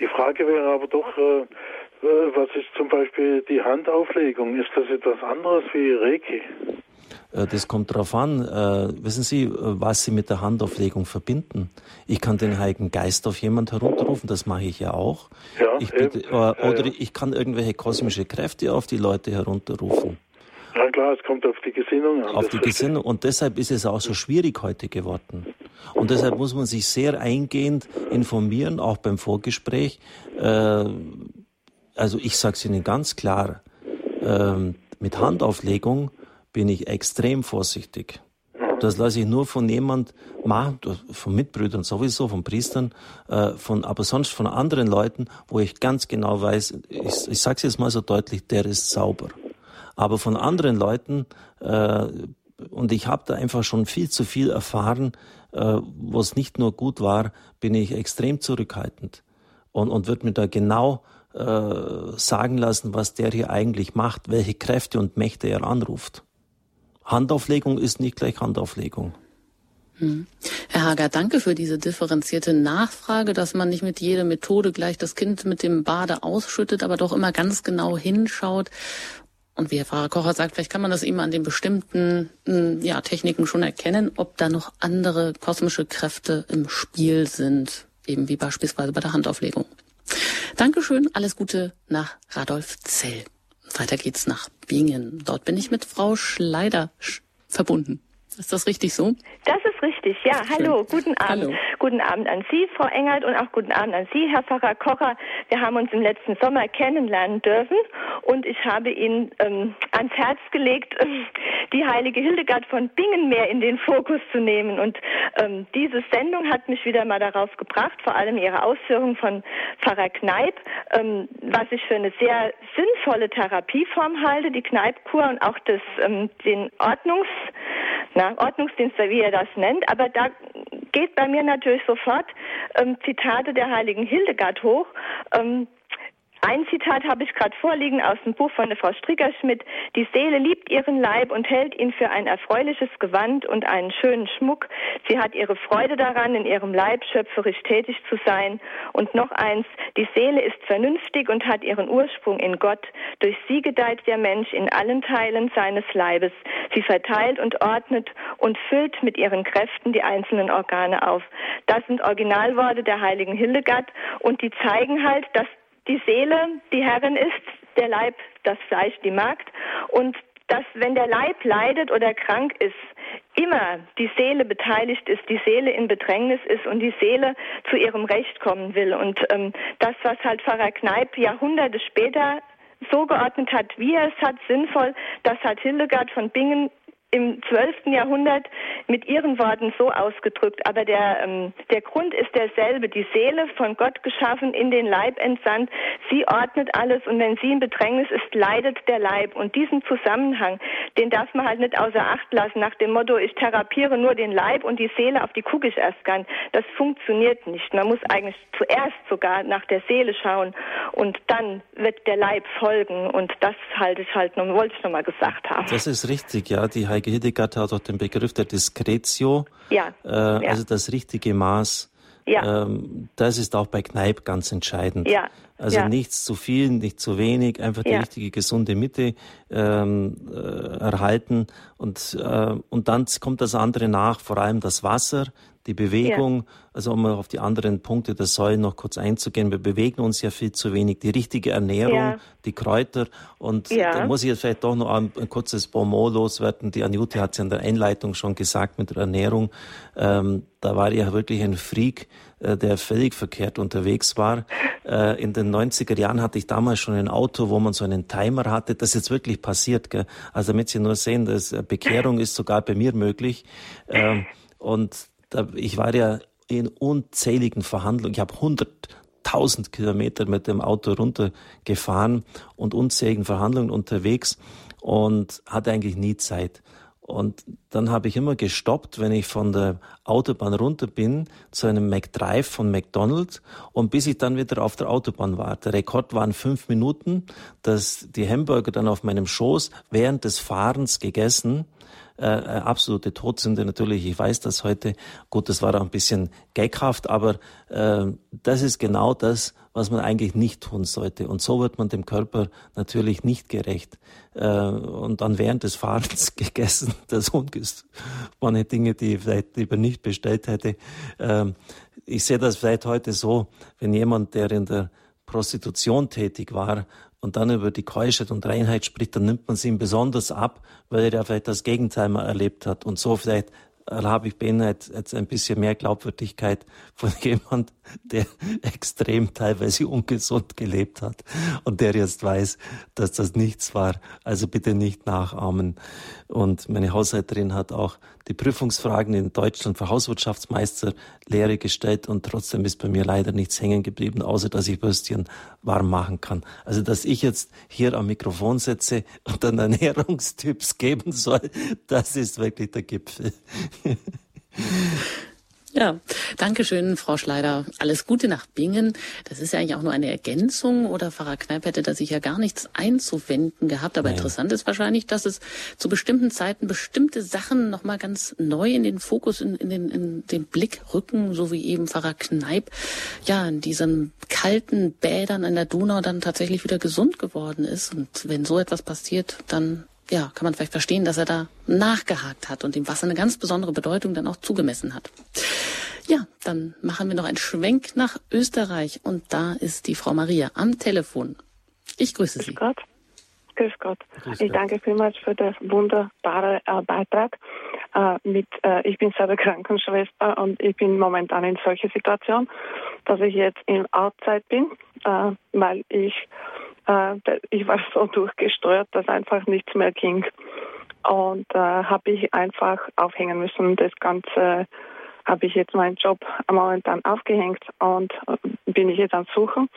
D: Die Frage wäre aber doch, äh, äh was ist zum Beispiel die Handauflegung? Ist das etwas anderes wie Reiki?
B: Äh, das kommt darauf an. Äh, wissen Sie, äh, was Sie mit der Handauflegung verbinden? Ich kann den Heiligen Geist auf jemand herunterrufen, das mache ich ja auch. Ja, ich bitte, äh, oder ja. ich kann irgendwelche kosmische Kräfte auf die Leute herunterrufen.
D: Ja klar, es kommt auf die Gesinnung an.
B: Auf die Gesinnung. Und deshalb ist es auch so schwierig heute geworden. Und deshalb muss man sich sehr eingehend informieren, auch beim Vorgespräch. Also ich sage es Ihnen ganz klar, äh, mit Handauflegung bin ich extrem vorsichtig. Das lasse ich nur von jemand machen, von Mitbrüdern sowieso, von Priestern, äh, von, aber sonst von anderen Leuten, wo ich ganz genau weiß, ich, ich sage es jetzt mal so deutlich, der ist sauber. Aber von anderen Leuten, äh, und ich habe da einfach schon viel zu viel erfahren, äh, wo es nicht nur gut war, bin ich extrem zurückhaltend und, und wird mir da genau äh, sagen lassen, was der hier eigentlich macht, welche Kräfte und Mächte er anruft. Handauflegung ist nicht gleich Handauflegung.
A: Hm. Herr Hager, danke für diese differenzierte Nachfrage, dass man nicht mit jeder Methode gleich das Kind mit dem Bade ausschüttet, aber doch immer ganz genau hinschaut. Und wie Herr Pfarrer Kocher sagt, vielleicht kann man das eben an den bestimmten hm, ja, Techniken schon erkennen, ob da noch andere kosmische Kräfte im Spiel sind, eben wie beispielsweise bei der Handauflegung. Dankeschön, alles Gute nach Radolfzell. Weiter geht's nach Bingen. Dort bin ich mit Frau Schleider verbunden. Ist das richtig so?
E: Das ist richtig, ja. Hallo, guten Abend. Hallo. Guten Abend an Sie, Frau Engert, und auch guten Abend an Sie, Herr Pfarrer Kocher. Wir haben uns im letzten Sommer kennenlernen dürfen und ich habe Ihnen ähm, ans Herz gelegt, ähm, die heilige Hildegard von Bingen mehr in den Fokus zu nehmen. Und ähm, diese Sendung hat mich wieder mal darauf gebracht, vor allem Ihre Ausführung von Pfarrer Kneip, ähm, was ich für eine sehr sinnvolle Therapieform halte, die Kneipkur und auch das, ähm, den Ordnungs, na, Ordnungsdienst, wie er das nennt. Aber da geht bei mir natürlich sofort ähm, Zitate der heiligen Hildegard hoch. Ähm, ein Zitat habe ich gerade vorliegen aus dem Buch von der Frau Strickerschmidt. Die Seele liebt ihren Leib und hält ihn für ein erfreuliches Gewand und einen schönen Schmuck. Sie hat ihre Freude daran, in ihrem Leib schöpferisch tätig zu sein. Und noch eins, die Seele ist vernünftig und hat ihren Ursprung in Gott. Durch sie gedeiht der Mensch in allen Teilen seines Leibes. Sie verteilt und ordnet und füllt mit ihren Kräften die einzelnen Organe auf. Das sind Originalworte der heiligen Hildegard und die zeigen halt, dass die Seele die Herrin ist, der Leib das Fleisch die Magd und dass wenn der Leib leidet oder krank ist, immer die Seele beteiligt ist, die Seele in Bedrängnis ist und die Seele zu ihrem Recht kommen will. Und ähm, das, was halt Pfarrer Kneip Jahrhunderte später so geordnet hat, wie er es hat, sinnvoll, das hat Hildegard von Bingen im 12. Jahrhundert mit ihren Worten so ausgedrückt, aber der, ähm, der Grund ist derselbe, die Seele von Gott geschaffen, in den Leib entsandt, sie ordnet alles und wenn sie in Bedrängnis ist, leidet der Leib und diesen Zusammenhang, den darf man halt nicht außer Acht lassen, nach dem Motto, ich therapiere nur den Leib und die Seele, auf die gucke ich erst gar nicht. Das funktioniert nicht. Man muss eigentlich zuerst sogar nach der Seele schauen und dann wird der Leib folgen und das halte ich halt, noch, wollte ich nochmal gesagt haben.
B: Das ist richtig, ja, die Heike Hildegard hat auch den Begriff der Discretio, ja, äh, ja. also das richtige Maß. Ja. Ähm, das ist auch bei Kneipp ganz entscheidend. Ja. Also ja. nichts zu viel, nicht zu wenig, einfach die ja. richtige gesunde Mitte ähm, äh, erhalten und äh, und dann kommt das andere nach, vor allem das Wasser, die Bewegung, ja. also um auf die anderen Punkte der Säulen noch kurz einzugehen, wir bewegen uns ja viel zu wenig. Die richtige Ernährung, ja. die Kräuter und ja. da muss ich jetzt vielleicht doch noch ein, ein kurzes Bonmot loswerden. Die Anjute hat es ja in der Einleitung schon gesagt mit der Ernährung. Ähm, da war ja wirklich ein Freak, äh, der völlig verkehrt unterwegs war. Äh, in den 90er Jahren hatte ich damals schon ein Auto, wo man so einen Timer hatte. Das ist jetzt wirklich passiert. Gell? Also damit Sie nur sehen, dass äh, Bekehrung ist sogar bei mir möglich. Ähm, und ich war ja in unzähligen Verhandlungen. Ich habe 100.000 Kilometer mit dem Auto runtergefahren und unzähligen Verhandlungen unterwegs und hatte eigentlich nie Zeit. Und dann habe ich immer gestoppt, wenn ich von der Autobahn runter bin, zu einem McDrive von McDonald's und bis ich dann wieder auf der Autobahn war. Der Rekord waren fünf Minuten, dass die Hamburger dann auf meinem Schoß während des Fahrens gegessen äh, äh, absolute Todsünde natürlich. Ich weiß das heute. Gut, das war auch ein bisschen gaghaft, aber äh, das ist genau das, was man eigentlich nicht tun sollte. Und so wird man dem Körper natürlich nicht gerecht. Äh, und dann während des Fahrens gegessen, das waren Dinge, die ich vielleicht lieber nicht bestellt hätte. Äh, ich sehe das vielleicht heute so, wenn jemand, der in der Prostitution tätig war und dann über die Keuschheit und Reinheit spricht, dann nimmt man sie ihm besonders ab, weil er ja vielleicht das Gegenteil mal erlebt hat und so vielleicht habe ich bei jetzt ein bisschen mehr Glaubwürdigkeit von jemand, der extrem teilweise ungesund gelebt hat und der jetzt weiß, dass das nichts war. Also bitte nicht nachahmen. Und meine Haushälterin hat auch die Prüfungsfragen in Deutschland für Hauswirtschaftsmeisterlehre gestellt und trotzdem ist bei mir leider nichts hängen geblieben, außer dass ich Würstchen warm machen kann. Also dass ich jetzt hier am Mikrofon sitze und dann Ernährungstipps geben soll, das ist wirklich der Gipfel.
A: Ja, danke schön, Frau Schleider. Alles Gute nach Bingen. Das ist ja eigentlich auch nur eine Ergänzung oder Pfarrer Kneip hätte da sicher gar nichts einzuwenden gehabt. Aber Nein. interessant ist wahrscheinlich, dass es zu bestimmten Zeiten bestimmte Sachen nochmal ganz neu in den Fokus, in, in, den, in den Blick rücken, so wie eben Pfarrer Kneip, ja, in diesen kalten Bädern an der Donau dann tatsächlich wieder gesund geworden ist. Und wenn so etwas passiert, dann ja, kann man vielleicht verstehen, dass er da nachgehakt hat und dem Wasser eine ganz besondere Bedeutung dann auch zugemessen hat. Ja, dann machen wir noch einen Schwenk nach Österreich und da ist die Frau Maria am Telefon. Ich grüße Sie.
F: Grüß Gott. Grüß Gott. Ich danke vielmals für den wunderbaren äh, Beitrag. Äh, mit, äh, ich bin selber Krankenschwester und ich bin momentan in solcher Situation, dass ich jetzt in Outzeit bin, äh, weil ich äh, ich war so durchgesteuert, dass einfach nichts mehr ging. Und äh, habe ich einfach aufhängen müssen. Das Ganze habe ich jetzt meinen Job momentan aufgehängt und äh, bin ich jetzt am Suchen.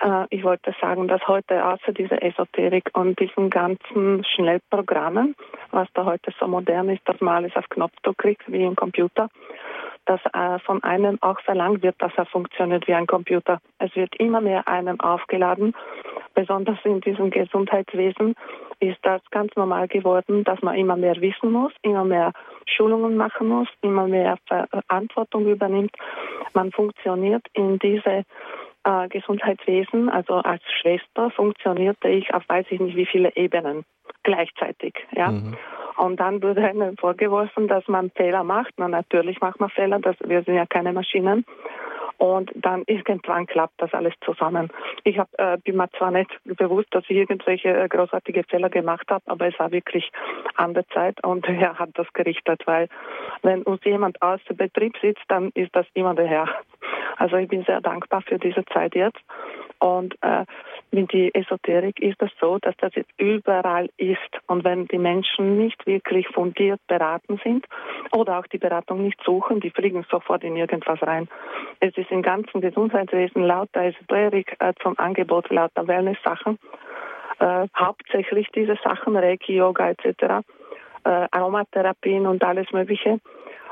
F: Äh, ich wollte sagen, dass heute außer dieser Esoterik und diesen ganzen Schnellprogrammen, was da heute so modern ist, dass man alles auf Knopfdruck kriegt wie im Computer, dass äh, von einem auch verlangt wird, dass er funktioniert wie ein Computer. Es wird immer mehr einem aufgeladen. Besonders in diesem Gesundheitswesen ist das ganz normal geworden, dass man immer mehr wissen muss, immer mehr Schulungen machen muss, immer mehr Verantwortung übernimmt. Man funktioniert in diese äh, Gesundheitswesen, also als Schwester funktionierte ich auf weiß ich nicht wie viele Ebenen gleichzeitig. Ja. Mhm. Und dann wurde einem vorgeworfen, dass man Fehler macht. Na, natürlich macht man Fehler, das, wir sind ja keine Maschinen. Und dann irgendwann klappt das alles zusammen. Ich hab, äh, bin mir zwar nicht bewusst, dass ich irgendwelche äh, großartige Fehler gemacht habe, aber es war wirklich an der Zeit und der Herr hat das gerichtet, weil wenn uns jemand aus dem Betrieb sitzt, dann ist das immer der Herr. Also ich bin sehr dankbar für diese Zeit jetzt. Und äh, mit die Esoterik ist das so, dass das jetzt überall ist. Und wenn die Menschen nicht wirklich fundiert beraten sind oder auch die Beratung nicht suchen, die fliegen sofort in irgendwas rein. Es ist im ganzen Gesundheitswesen lauter Esoterik äh, zum Angebot, lauter Wellness-Sachen. Äh, hauptsächlich diese Sachen, Reiki, Yoga etc., äh, Aromatherapien und alles Mögliche.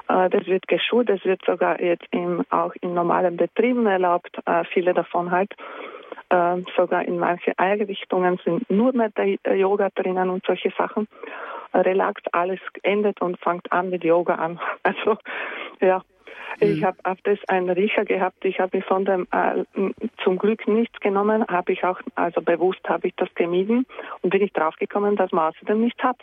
F: Äh, das wird geschult, das wird sogar jetzt im, auch in normalen Betrieben erlaubt, äh, viele davon halt. Äh, sogar in manche Einrichtungen sind nur mehr Yoga drinnen und solche Sachen. Relax, alles endet und fängt an mit Yoga an. Also ja, ich mhm. habe auf das einen Riecher gehabt. Ich habe von dem äh, zum Glück nichts genommen. Habe ich auch, also bewusst habe ich das gemieden und bin ich draufgekommen, dass man außerdem nichts hat.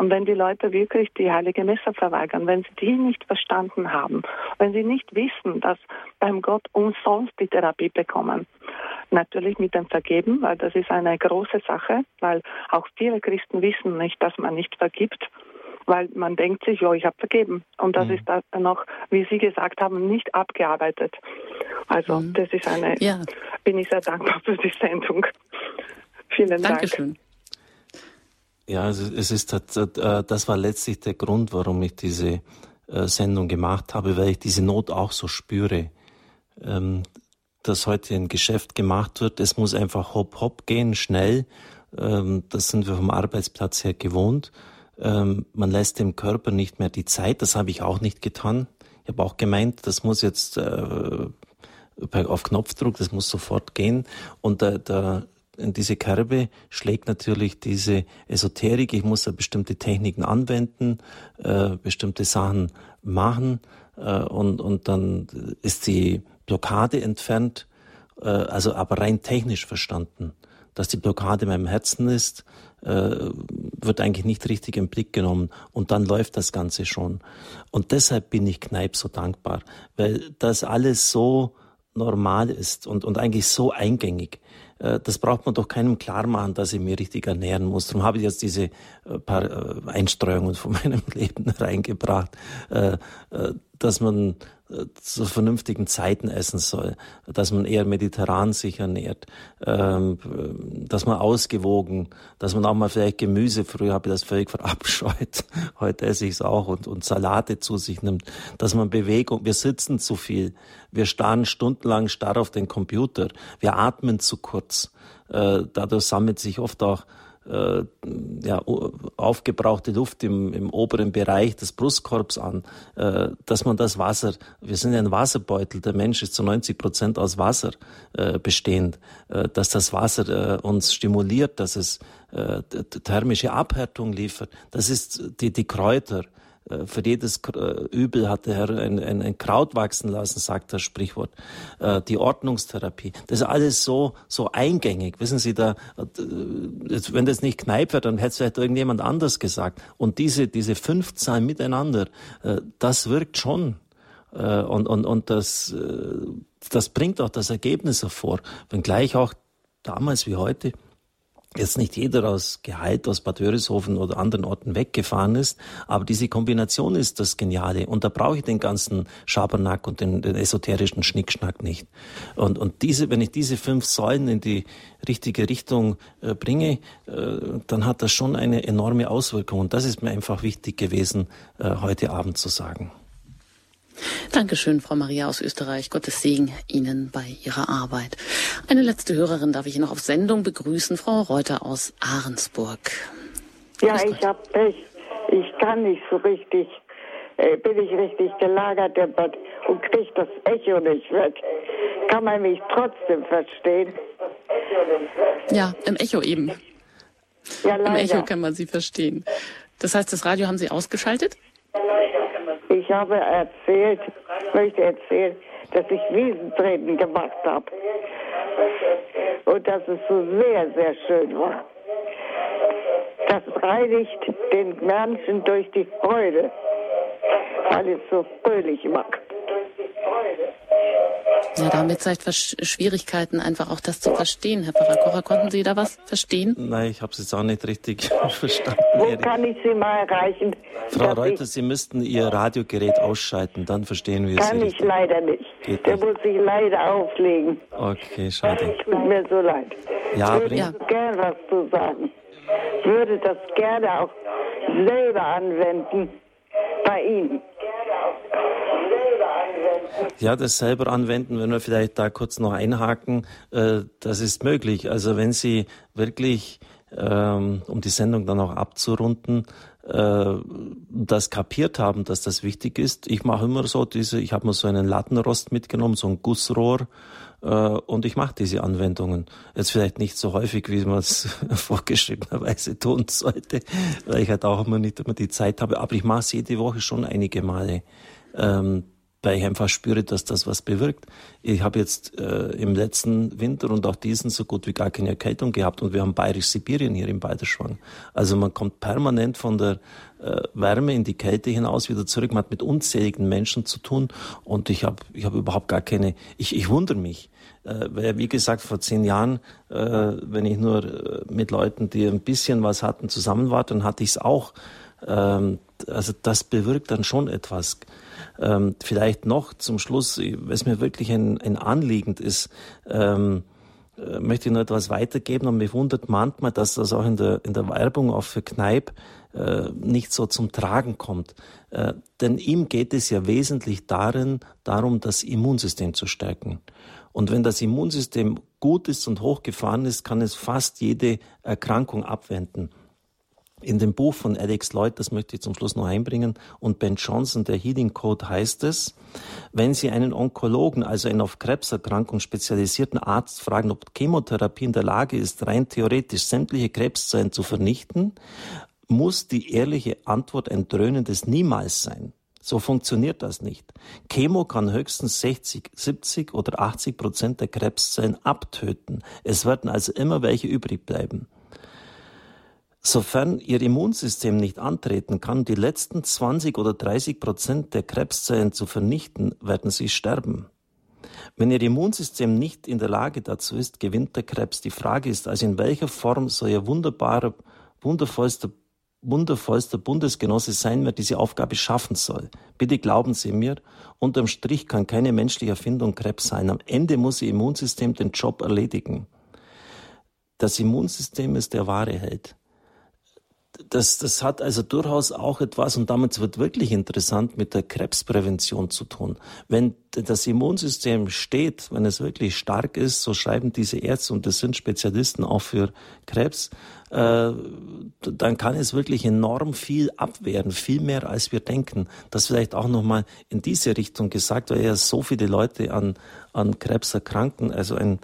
F: Und wenn die Leute wirklich die heilige Messe verweigern, wenn sie die nicht verstanden haben, wenn sie nicht wissen, dass beim Gott umsonst die Therapie bekommen, natürlich mit dem Vergeben, weil das ist eine große Sache, weil auch viele Christen wissen nicht, dass man nicht vergibt weil man denkt sich, ja, ich habe vergeben. Und das mhm. ist dann noch, wie Sie gesagt haben, nicht abgearbeitet. Also mhm. das ist eine, ja. bin ich sehr dankbar für die Sendung. Vielen
A: Dankeschön.
B: Dank. Ja, es ist äh, das war letztlich der Grund, warum ich diese äh, Sendung gemacht habe, weil ich diese Not auch so spüre. Ähm, dass heute ein Geschäft gemacht wird, es muss einfach hopp hopp gehen, schnell. Ähm, das sind wir vom Arbeitsplatz her gewohnt. Ähm, man lässt dem Körper nicht mehr die Zeit. Das habe ich auch nicht getan. Ich habe auch gemeint, das muss jetzt äh, auf Knopfdruck, das muss sofort gehen. Und da, da diese Kerbe schlägt natürlich diese Esoterik. Ich muss da bestimmte Techniken anwenden, äh, bestimmte Sachen machen äh, und, und dann ist die Blockade entfernt, äh, also aber rein technisch verstanden. Dass die Blockade in meinem Herzen ist, äh, wird eigentlich nicht richtig im Blick genommen und dann läuft das Ganze schon. Und deshalb bin ich Kneip so dankbar, weil das alles so normal ist und, und eigentlich so eingängig. Äh, das braucht man doch keinem klar machen, dass ich mich richtig ernähren muss. Darum habe ich jetzt diese äh, paar äh, Einstreuungen von meinem Leben reingebracht, dass man zu vernünftigen Zeiten essen soll, dass man eher mediterran sich ernährt, ähm, dass man ausgewogen, dass man auch mal vielleicht Gemüse, früher habe ich das völlig verabscheut, heute esse ich es auch und, und Salate zu sich nimmt, dass man Bewegung, wir sitzen zu viel, wir starren stundenlang starr auf den Computer, wir atmen zu kurz, äh, dadurch sammelt sich oft auch äh, ja, aufgebrauchte Luft im, im oberen Bereich des Brustkorbs an, äh, dass man das Wasser, wir sind ja ein Wasserbeutel, der Mensch ist zu 90 Prozent aus Wasser äh, bestehend, äh, dass das Wasser äh, uns stimuliert, dass es äh, thermische Abhärtung liefert, das ist die, die Kräuter, für jedes äh, Übel hat der Herr ein, ein, ein Kraut wachsen lassen, sagt das Sprichwort. Äh, die Ordnungstherapie, das ist alles so, so eingängig. Wissen Sie, da, wenn das nicht Kneipp wäre, dann hätte es vielleicht irgendjemand anders gesagt. Und diese, diese fünf Zahlen miteinander, das wirkt schon. Und, und, und das, das bringt auch das Ergebnis hervor. Wenngleich auch damals wie heute jetzt nicht jeder aus Gehalt aus Bad Hörishofen oder anderen Orten weggefahren ist, aber diese Kombination ist das Geniale und da brauche ich den ganzen Schabernack und den, den esoterischen Schnickschnack nicht. Und, und diese, wenn ich diese fünf Säulen in die richtige Richtung äh, bringe, äh, dann hat das schon eine enorme Auswirkung und das ist mir einfach wichtig gewesen, äh, heute Abend zu sagen.
A: Dankeschön, Frau Maria aus Österreich. Gottes Segen Ihnen bei Ihrer Arbeit. Eine letzte Hörerin darf ich noch auf Sendung begrüßen, Frau Reuter aus Ahrensburg.
G: Ja, ich habe Pech. Ich kann nicht so richtig äh, bin ich richtig gelagert und kriege das Echo nicht weg. Kann man mich trotzdem verstehen?
A: Ja, im Echo eben. Ja, Im Echo kann man Sie verstehen. Das heißt, das Radio haben Sie ausgeschaltet?
G: Ich habe erzählt, möchte erzählen, dass ich Wiesentreten gemacht habe. Und dass es so sehr, sehr schön war. Das reinigt den Menschen durch die Freude, weil es so fröhlich macht.
A: Ja, damit seid Schwierigkeiten, einfach auch das zu verstehen. Herr Pfarrer Kocher, konnten Sie da was verstehen?
B: Nein, ich habe es jetzt auch nicht richtig verstanden.
G: Wo Erik. kann ich Sie mal erreichen?
B: Frau Reuter, Sie müssten Ihr Radiogerät ausschalten, dann verstehen wir
G: es. Kann ich leider nicht. Geht Der nicht. muss sich leider auflegen.
B: Okay, schade.
G: Tut mir so leid.
B: Ja,
G: ich würde ja. gerne was zu sagen. Ich würde das gerne auch selber anwenden bei Ihnen.
B: Ja, das selber anwenden, wenn wir vielleicht da kurz noch einhaken, äh, das ist möglich. Also wenn Sie wirklich, ähm, um die Sendung dann auch abzurunden, äh, das kapiert haben, dass das wichtig ist. Ich mache immer so diese, ich habe mir so einen Lattenrost mitgenommen, so ein Gussrohr, äh, und ich mache diese Anwendungen. Jetzt vielleicht nicht so häufig, wie man es vorgeschriebenerweise tun sollte, weil ich halt auch immer nicht immer die Zeit habe, aber ich mache es jede Woche schon einige Male. Ähm, weil ich einfach spüre, dass das was bewirkt. Ich habe jetzt äh, im letzten Winter und auch diesen so gut wie gar keine Erkältung gehabt und wir haben Bayerisch-Sibirien hier im Balderschwang. Also man kommt permanent von der äh, Wärme in die Kälte hinaus wieder zurück. Man hat mit unzähligen Menschen zu tun und ich habe ich hab überhaupt gar keine, ich, ich wundere mich. Äh, weil, wie gesagt, vor zehn Jahren, äh, wenn ich nur äh, mit Leuten, die ein bisschen was hatten, zusammen war, dann hatte ich es auch. Ähm, also das bewirkt dann schon etwas. Ähm, vielleicht noch zum Schluss, was mir wirklich ein, ein Anliegen ist, ähm, äh, möchte ich noch etwas weitergeben und mich wundert manchmal, dass das auch in der, in der Werbung auch für Kneipp äh, nicht so zum Tragen kommt. Äh, denn ihm geht es ja wesentlich darin, darum, das Immunsystem zu stärken. Und wenn das Immunsystem gut ist und hochgefahren ist, kann es fast jede Erkrankung abwenden. In dem Buch von Alex Lloyd, das möchte ich zum Schluss noch einbringen, und Ben Johnson, der Healing Code heißt es, wenn Sie einen Onkologen, also einen auf Krebserkrankung spezialisierten Arzt fragen, ob Chemotherapie in der Lage ist, rein theoretisch sämtliche Krebszellen zu vernichten, muss die ehrliche Antwort ein dröhnendes Niemals sein. So funktioniert das nicht. Chemo kann höchstens 60, 70 oder 80 Prozent der Krebszellen abtöten. Es werden also immer welche übrig bleiben. Sofern Ihr Immunsystem nicht antreten kann, die letzten 20 oder 30 Prozent der Krebszellen zu vernichten, werden Sie sterben. Wenn Ihr Immunsystem nicht in der Lage dazu ist, gewinnt der Krebs. Die Frage ist also, in welcher Form soll Ihr wunderbarer, wundervollster, wundervollster Bundesgenosse sein, wer diese Aufgabe schaffen soll. Bitte glauben Sie mir, unterm Strich kann keine menschliche Erfindung Krebs sein. Am Ende muss Ihr Immunsystem den Job erledigen. Das Immunsystem ist der wahre Held das, das hat also durchaus auch etwas, und damit wird wirklich interessant, mit der Krebsprävention zu tun. Wenn das Immunsystem steht, wenn es wirklich stark ist, so schreiben diese Ärzte, und das sind Spezialisten auch für Krebs, äh, dann kann es wirklich enorm viel abwehren, viel mehr als wir denken. Das vielleicht auch nochmal in diese Richtung gesagt, weil ja so viele Leute an, an Krebs erkranken, also ein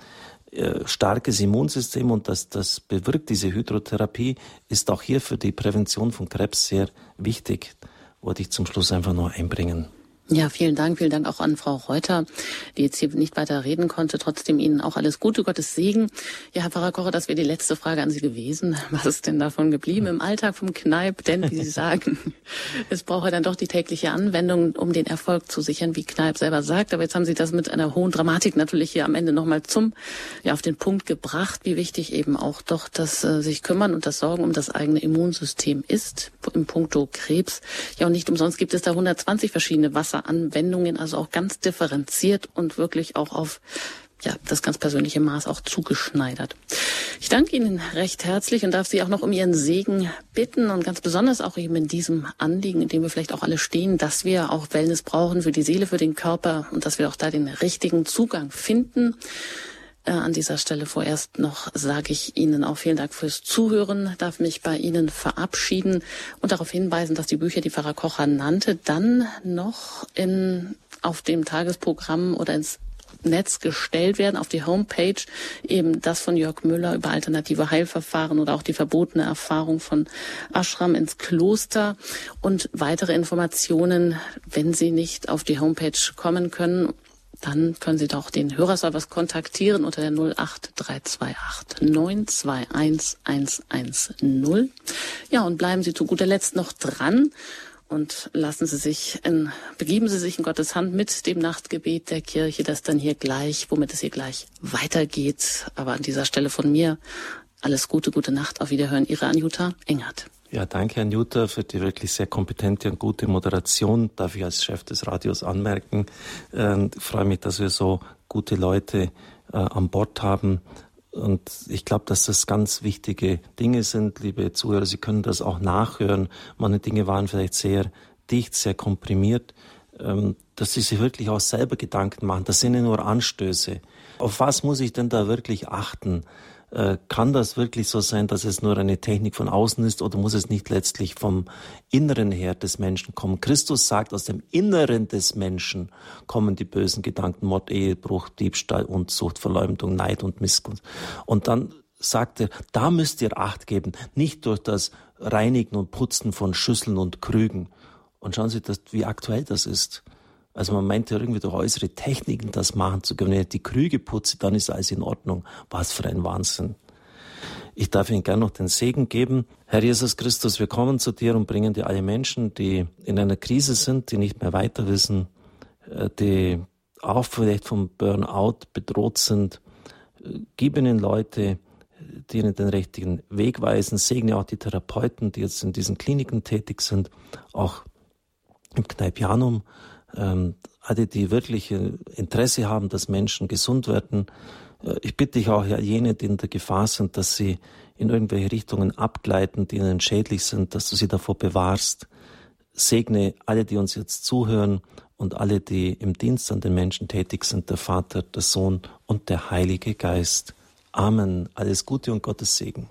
B: äh, starkes Immunsystem und das, das bewirkt diese Hydrotherapie, ist auch hier für die Prävention von Krebs sehr wichtig. Wollte ich zum Schluss einfach nur einbringen.
A: Ja, vielen Dank. Vielen Dank auch an Frau Reuter, die jetzt hier nicht weiter reden konnte. Trotzdem Ihnen auch alles Gute, Gottes Segen. Ja, Herr Pfarrer Kocher, das wäre die letzte Frage an Sie gewesen. Was ist denn davon geblieben im Alltag vom Kneipp? Denn, wie Sie sagen, es braucht ja dann doch die tägliche Anwendung, um den Erfolg zu sichern, wie Kneipp selber sagt. Aber jetzt haben Sie das mit einer hohen Dramatik natürlich hier am Ende nochmal zum, ja, auf den Punkt gebracht, wie wichtig eben auch doch das äh, sich kümmern und das Sorgen um das eigene Immunsystem ist, im Punkto Krebs. Ja, und nicht umsonst gibt es da 120 verschiedene Wasser Anwendungen, also auch ganz differenziert und wirklich auch auf ja, das ganz persönliche Maß auch zugeschneidert. Ich danke Ihnen recht herzlich und darf Sie auch noch um Ihren Segen bitten und ganz besonders auch eben in diesem Anliegen, in dem wir vielleicht auch alle stehen, dass wir auch Wellness brauchen für die Seele, für den Körper und dass wir auch da den richtigen Zugang finden. Äh, an dieser Stelle vorerst noch sage ich Ihnen auch vielen Dank fürs Zuhören, darf mich bei Ihnen verabschieden und darauf hinweisen, dass die Bücher, die Pfarrer Kocher nannte, dann noch in, auf dem Tagesprogramm oder ins Netz gestellt werden, auf die Homepage, eben das von Jörg Müller über alternative Heilverfahren oder auch die verbotene Erfahrung von Ashram ins Kloster. Und weitere Informationen, wenn Sie nicht auf die Homepage kommen können dann können Sie doch den Hörerservice kontaktieren unter der 08328 921 110. Ja, und bleiben Sie zu guter Letzt noch dran und lassen Sie sich in, begeben Sie sich in Gottes Hand mit dem Nachtgebet der Kirche, das dann hier gleich, womit es hier gleich weitergeht. Aber an dieser Stelle von mir alles Gute, gute Nacht, auf Wiederhören. Ihre Anjuta Engert.
B: Ja, danke Anjuta für die wirklich sehr kompetente und gute Moderation. Darf ich als Chef des Radios anmerken. Äh, ich freue mich, dass wir so gute Leute äh, an Bord haben. Und ich glaube, dass das ganz wichtige Dinge sind, liebe Zuhörer. Sie können das auch nachhören. Manche Dinge waren vielleicht sehr dicht, sehr komprimiert, ähm, dass Sie sich wirklich auch selber Gedanken machen. Das sind ja nur Anstöße. Auf was muss ich denn da wirklich achten? Äh, kann das wirklich so sein, dass es nur eine Technik von außen ist oder muss es nicht letztlich vom Inneren her des Menschen kommen? Christus sagt, aus dem Inneren des Menschen kommen die bösen Gedanken, Mord, Ehebruch, Diebstahl, Unzucht, Verleumdung, Neid und Missgunst. Und dann sagt er, da müsst ihr Acht geben, nicht durch das Reinigen und Putzen von Schüsseln und Krügen. Und schauen Sie, das, wie aktuell das ist. Also man meint ja irgendwie durch äußere Techniken das machen zu können. Wenn ich die Krüge putze, dann ist alles in Ordnung. Was für ein Wahnsinn. Ich darf Ihnen gerne noch den Segen geben. Herr Jesus Christus, wir kommen zu dir und bringen dir alle Menschen, die in einer Krise sind, die nicht mehr weiter wissen, äh, die auch vielleicht vom Burnout bedroht sind. Gib ihnen Leute, die ihnen den richtigen Weg weisen. Segne auch die Therapeuten, die jetzt in diesen Kliniken tätig sind, auch im Kneipianum alle, die wirklich Interesse haben, dass Menschen gesund werden. Äh, ich bitte dich auch, ja, jene, die in der Gefahr sind, dass sie in irgendwelche Richtungen abgleiten, die ihnen schädlich sind, dass du sie davor bewahrst. Segne alle, die uns jetzt zuhören und alle, die im Dienst an den Menschen tätig sind, der Vater, der Sohn und der Heilige Geist. Amen. Alles Gute und Gottes Segen.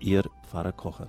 B: Ihr Pfarrer Kocher.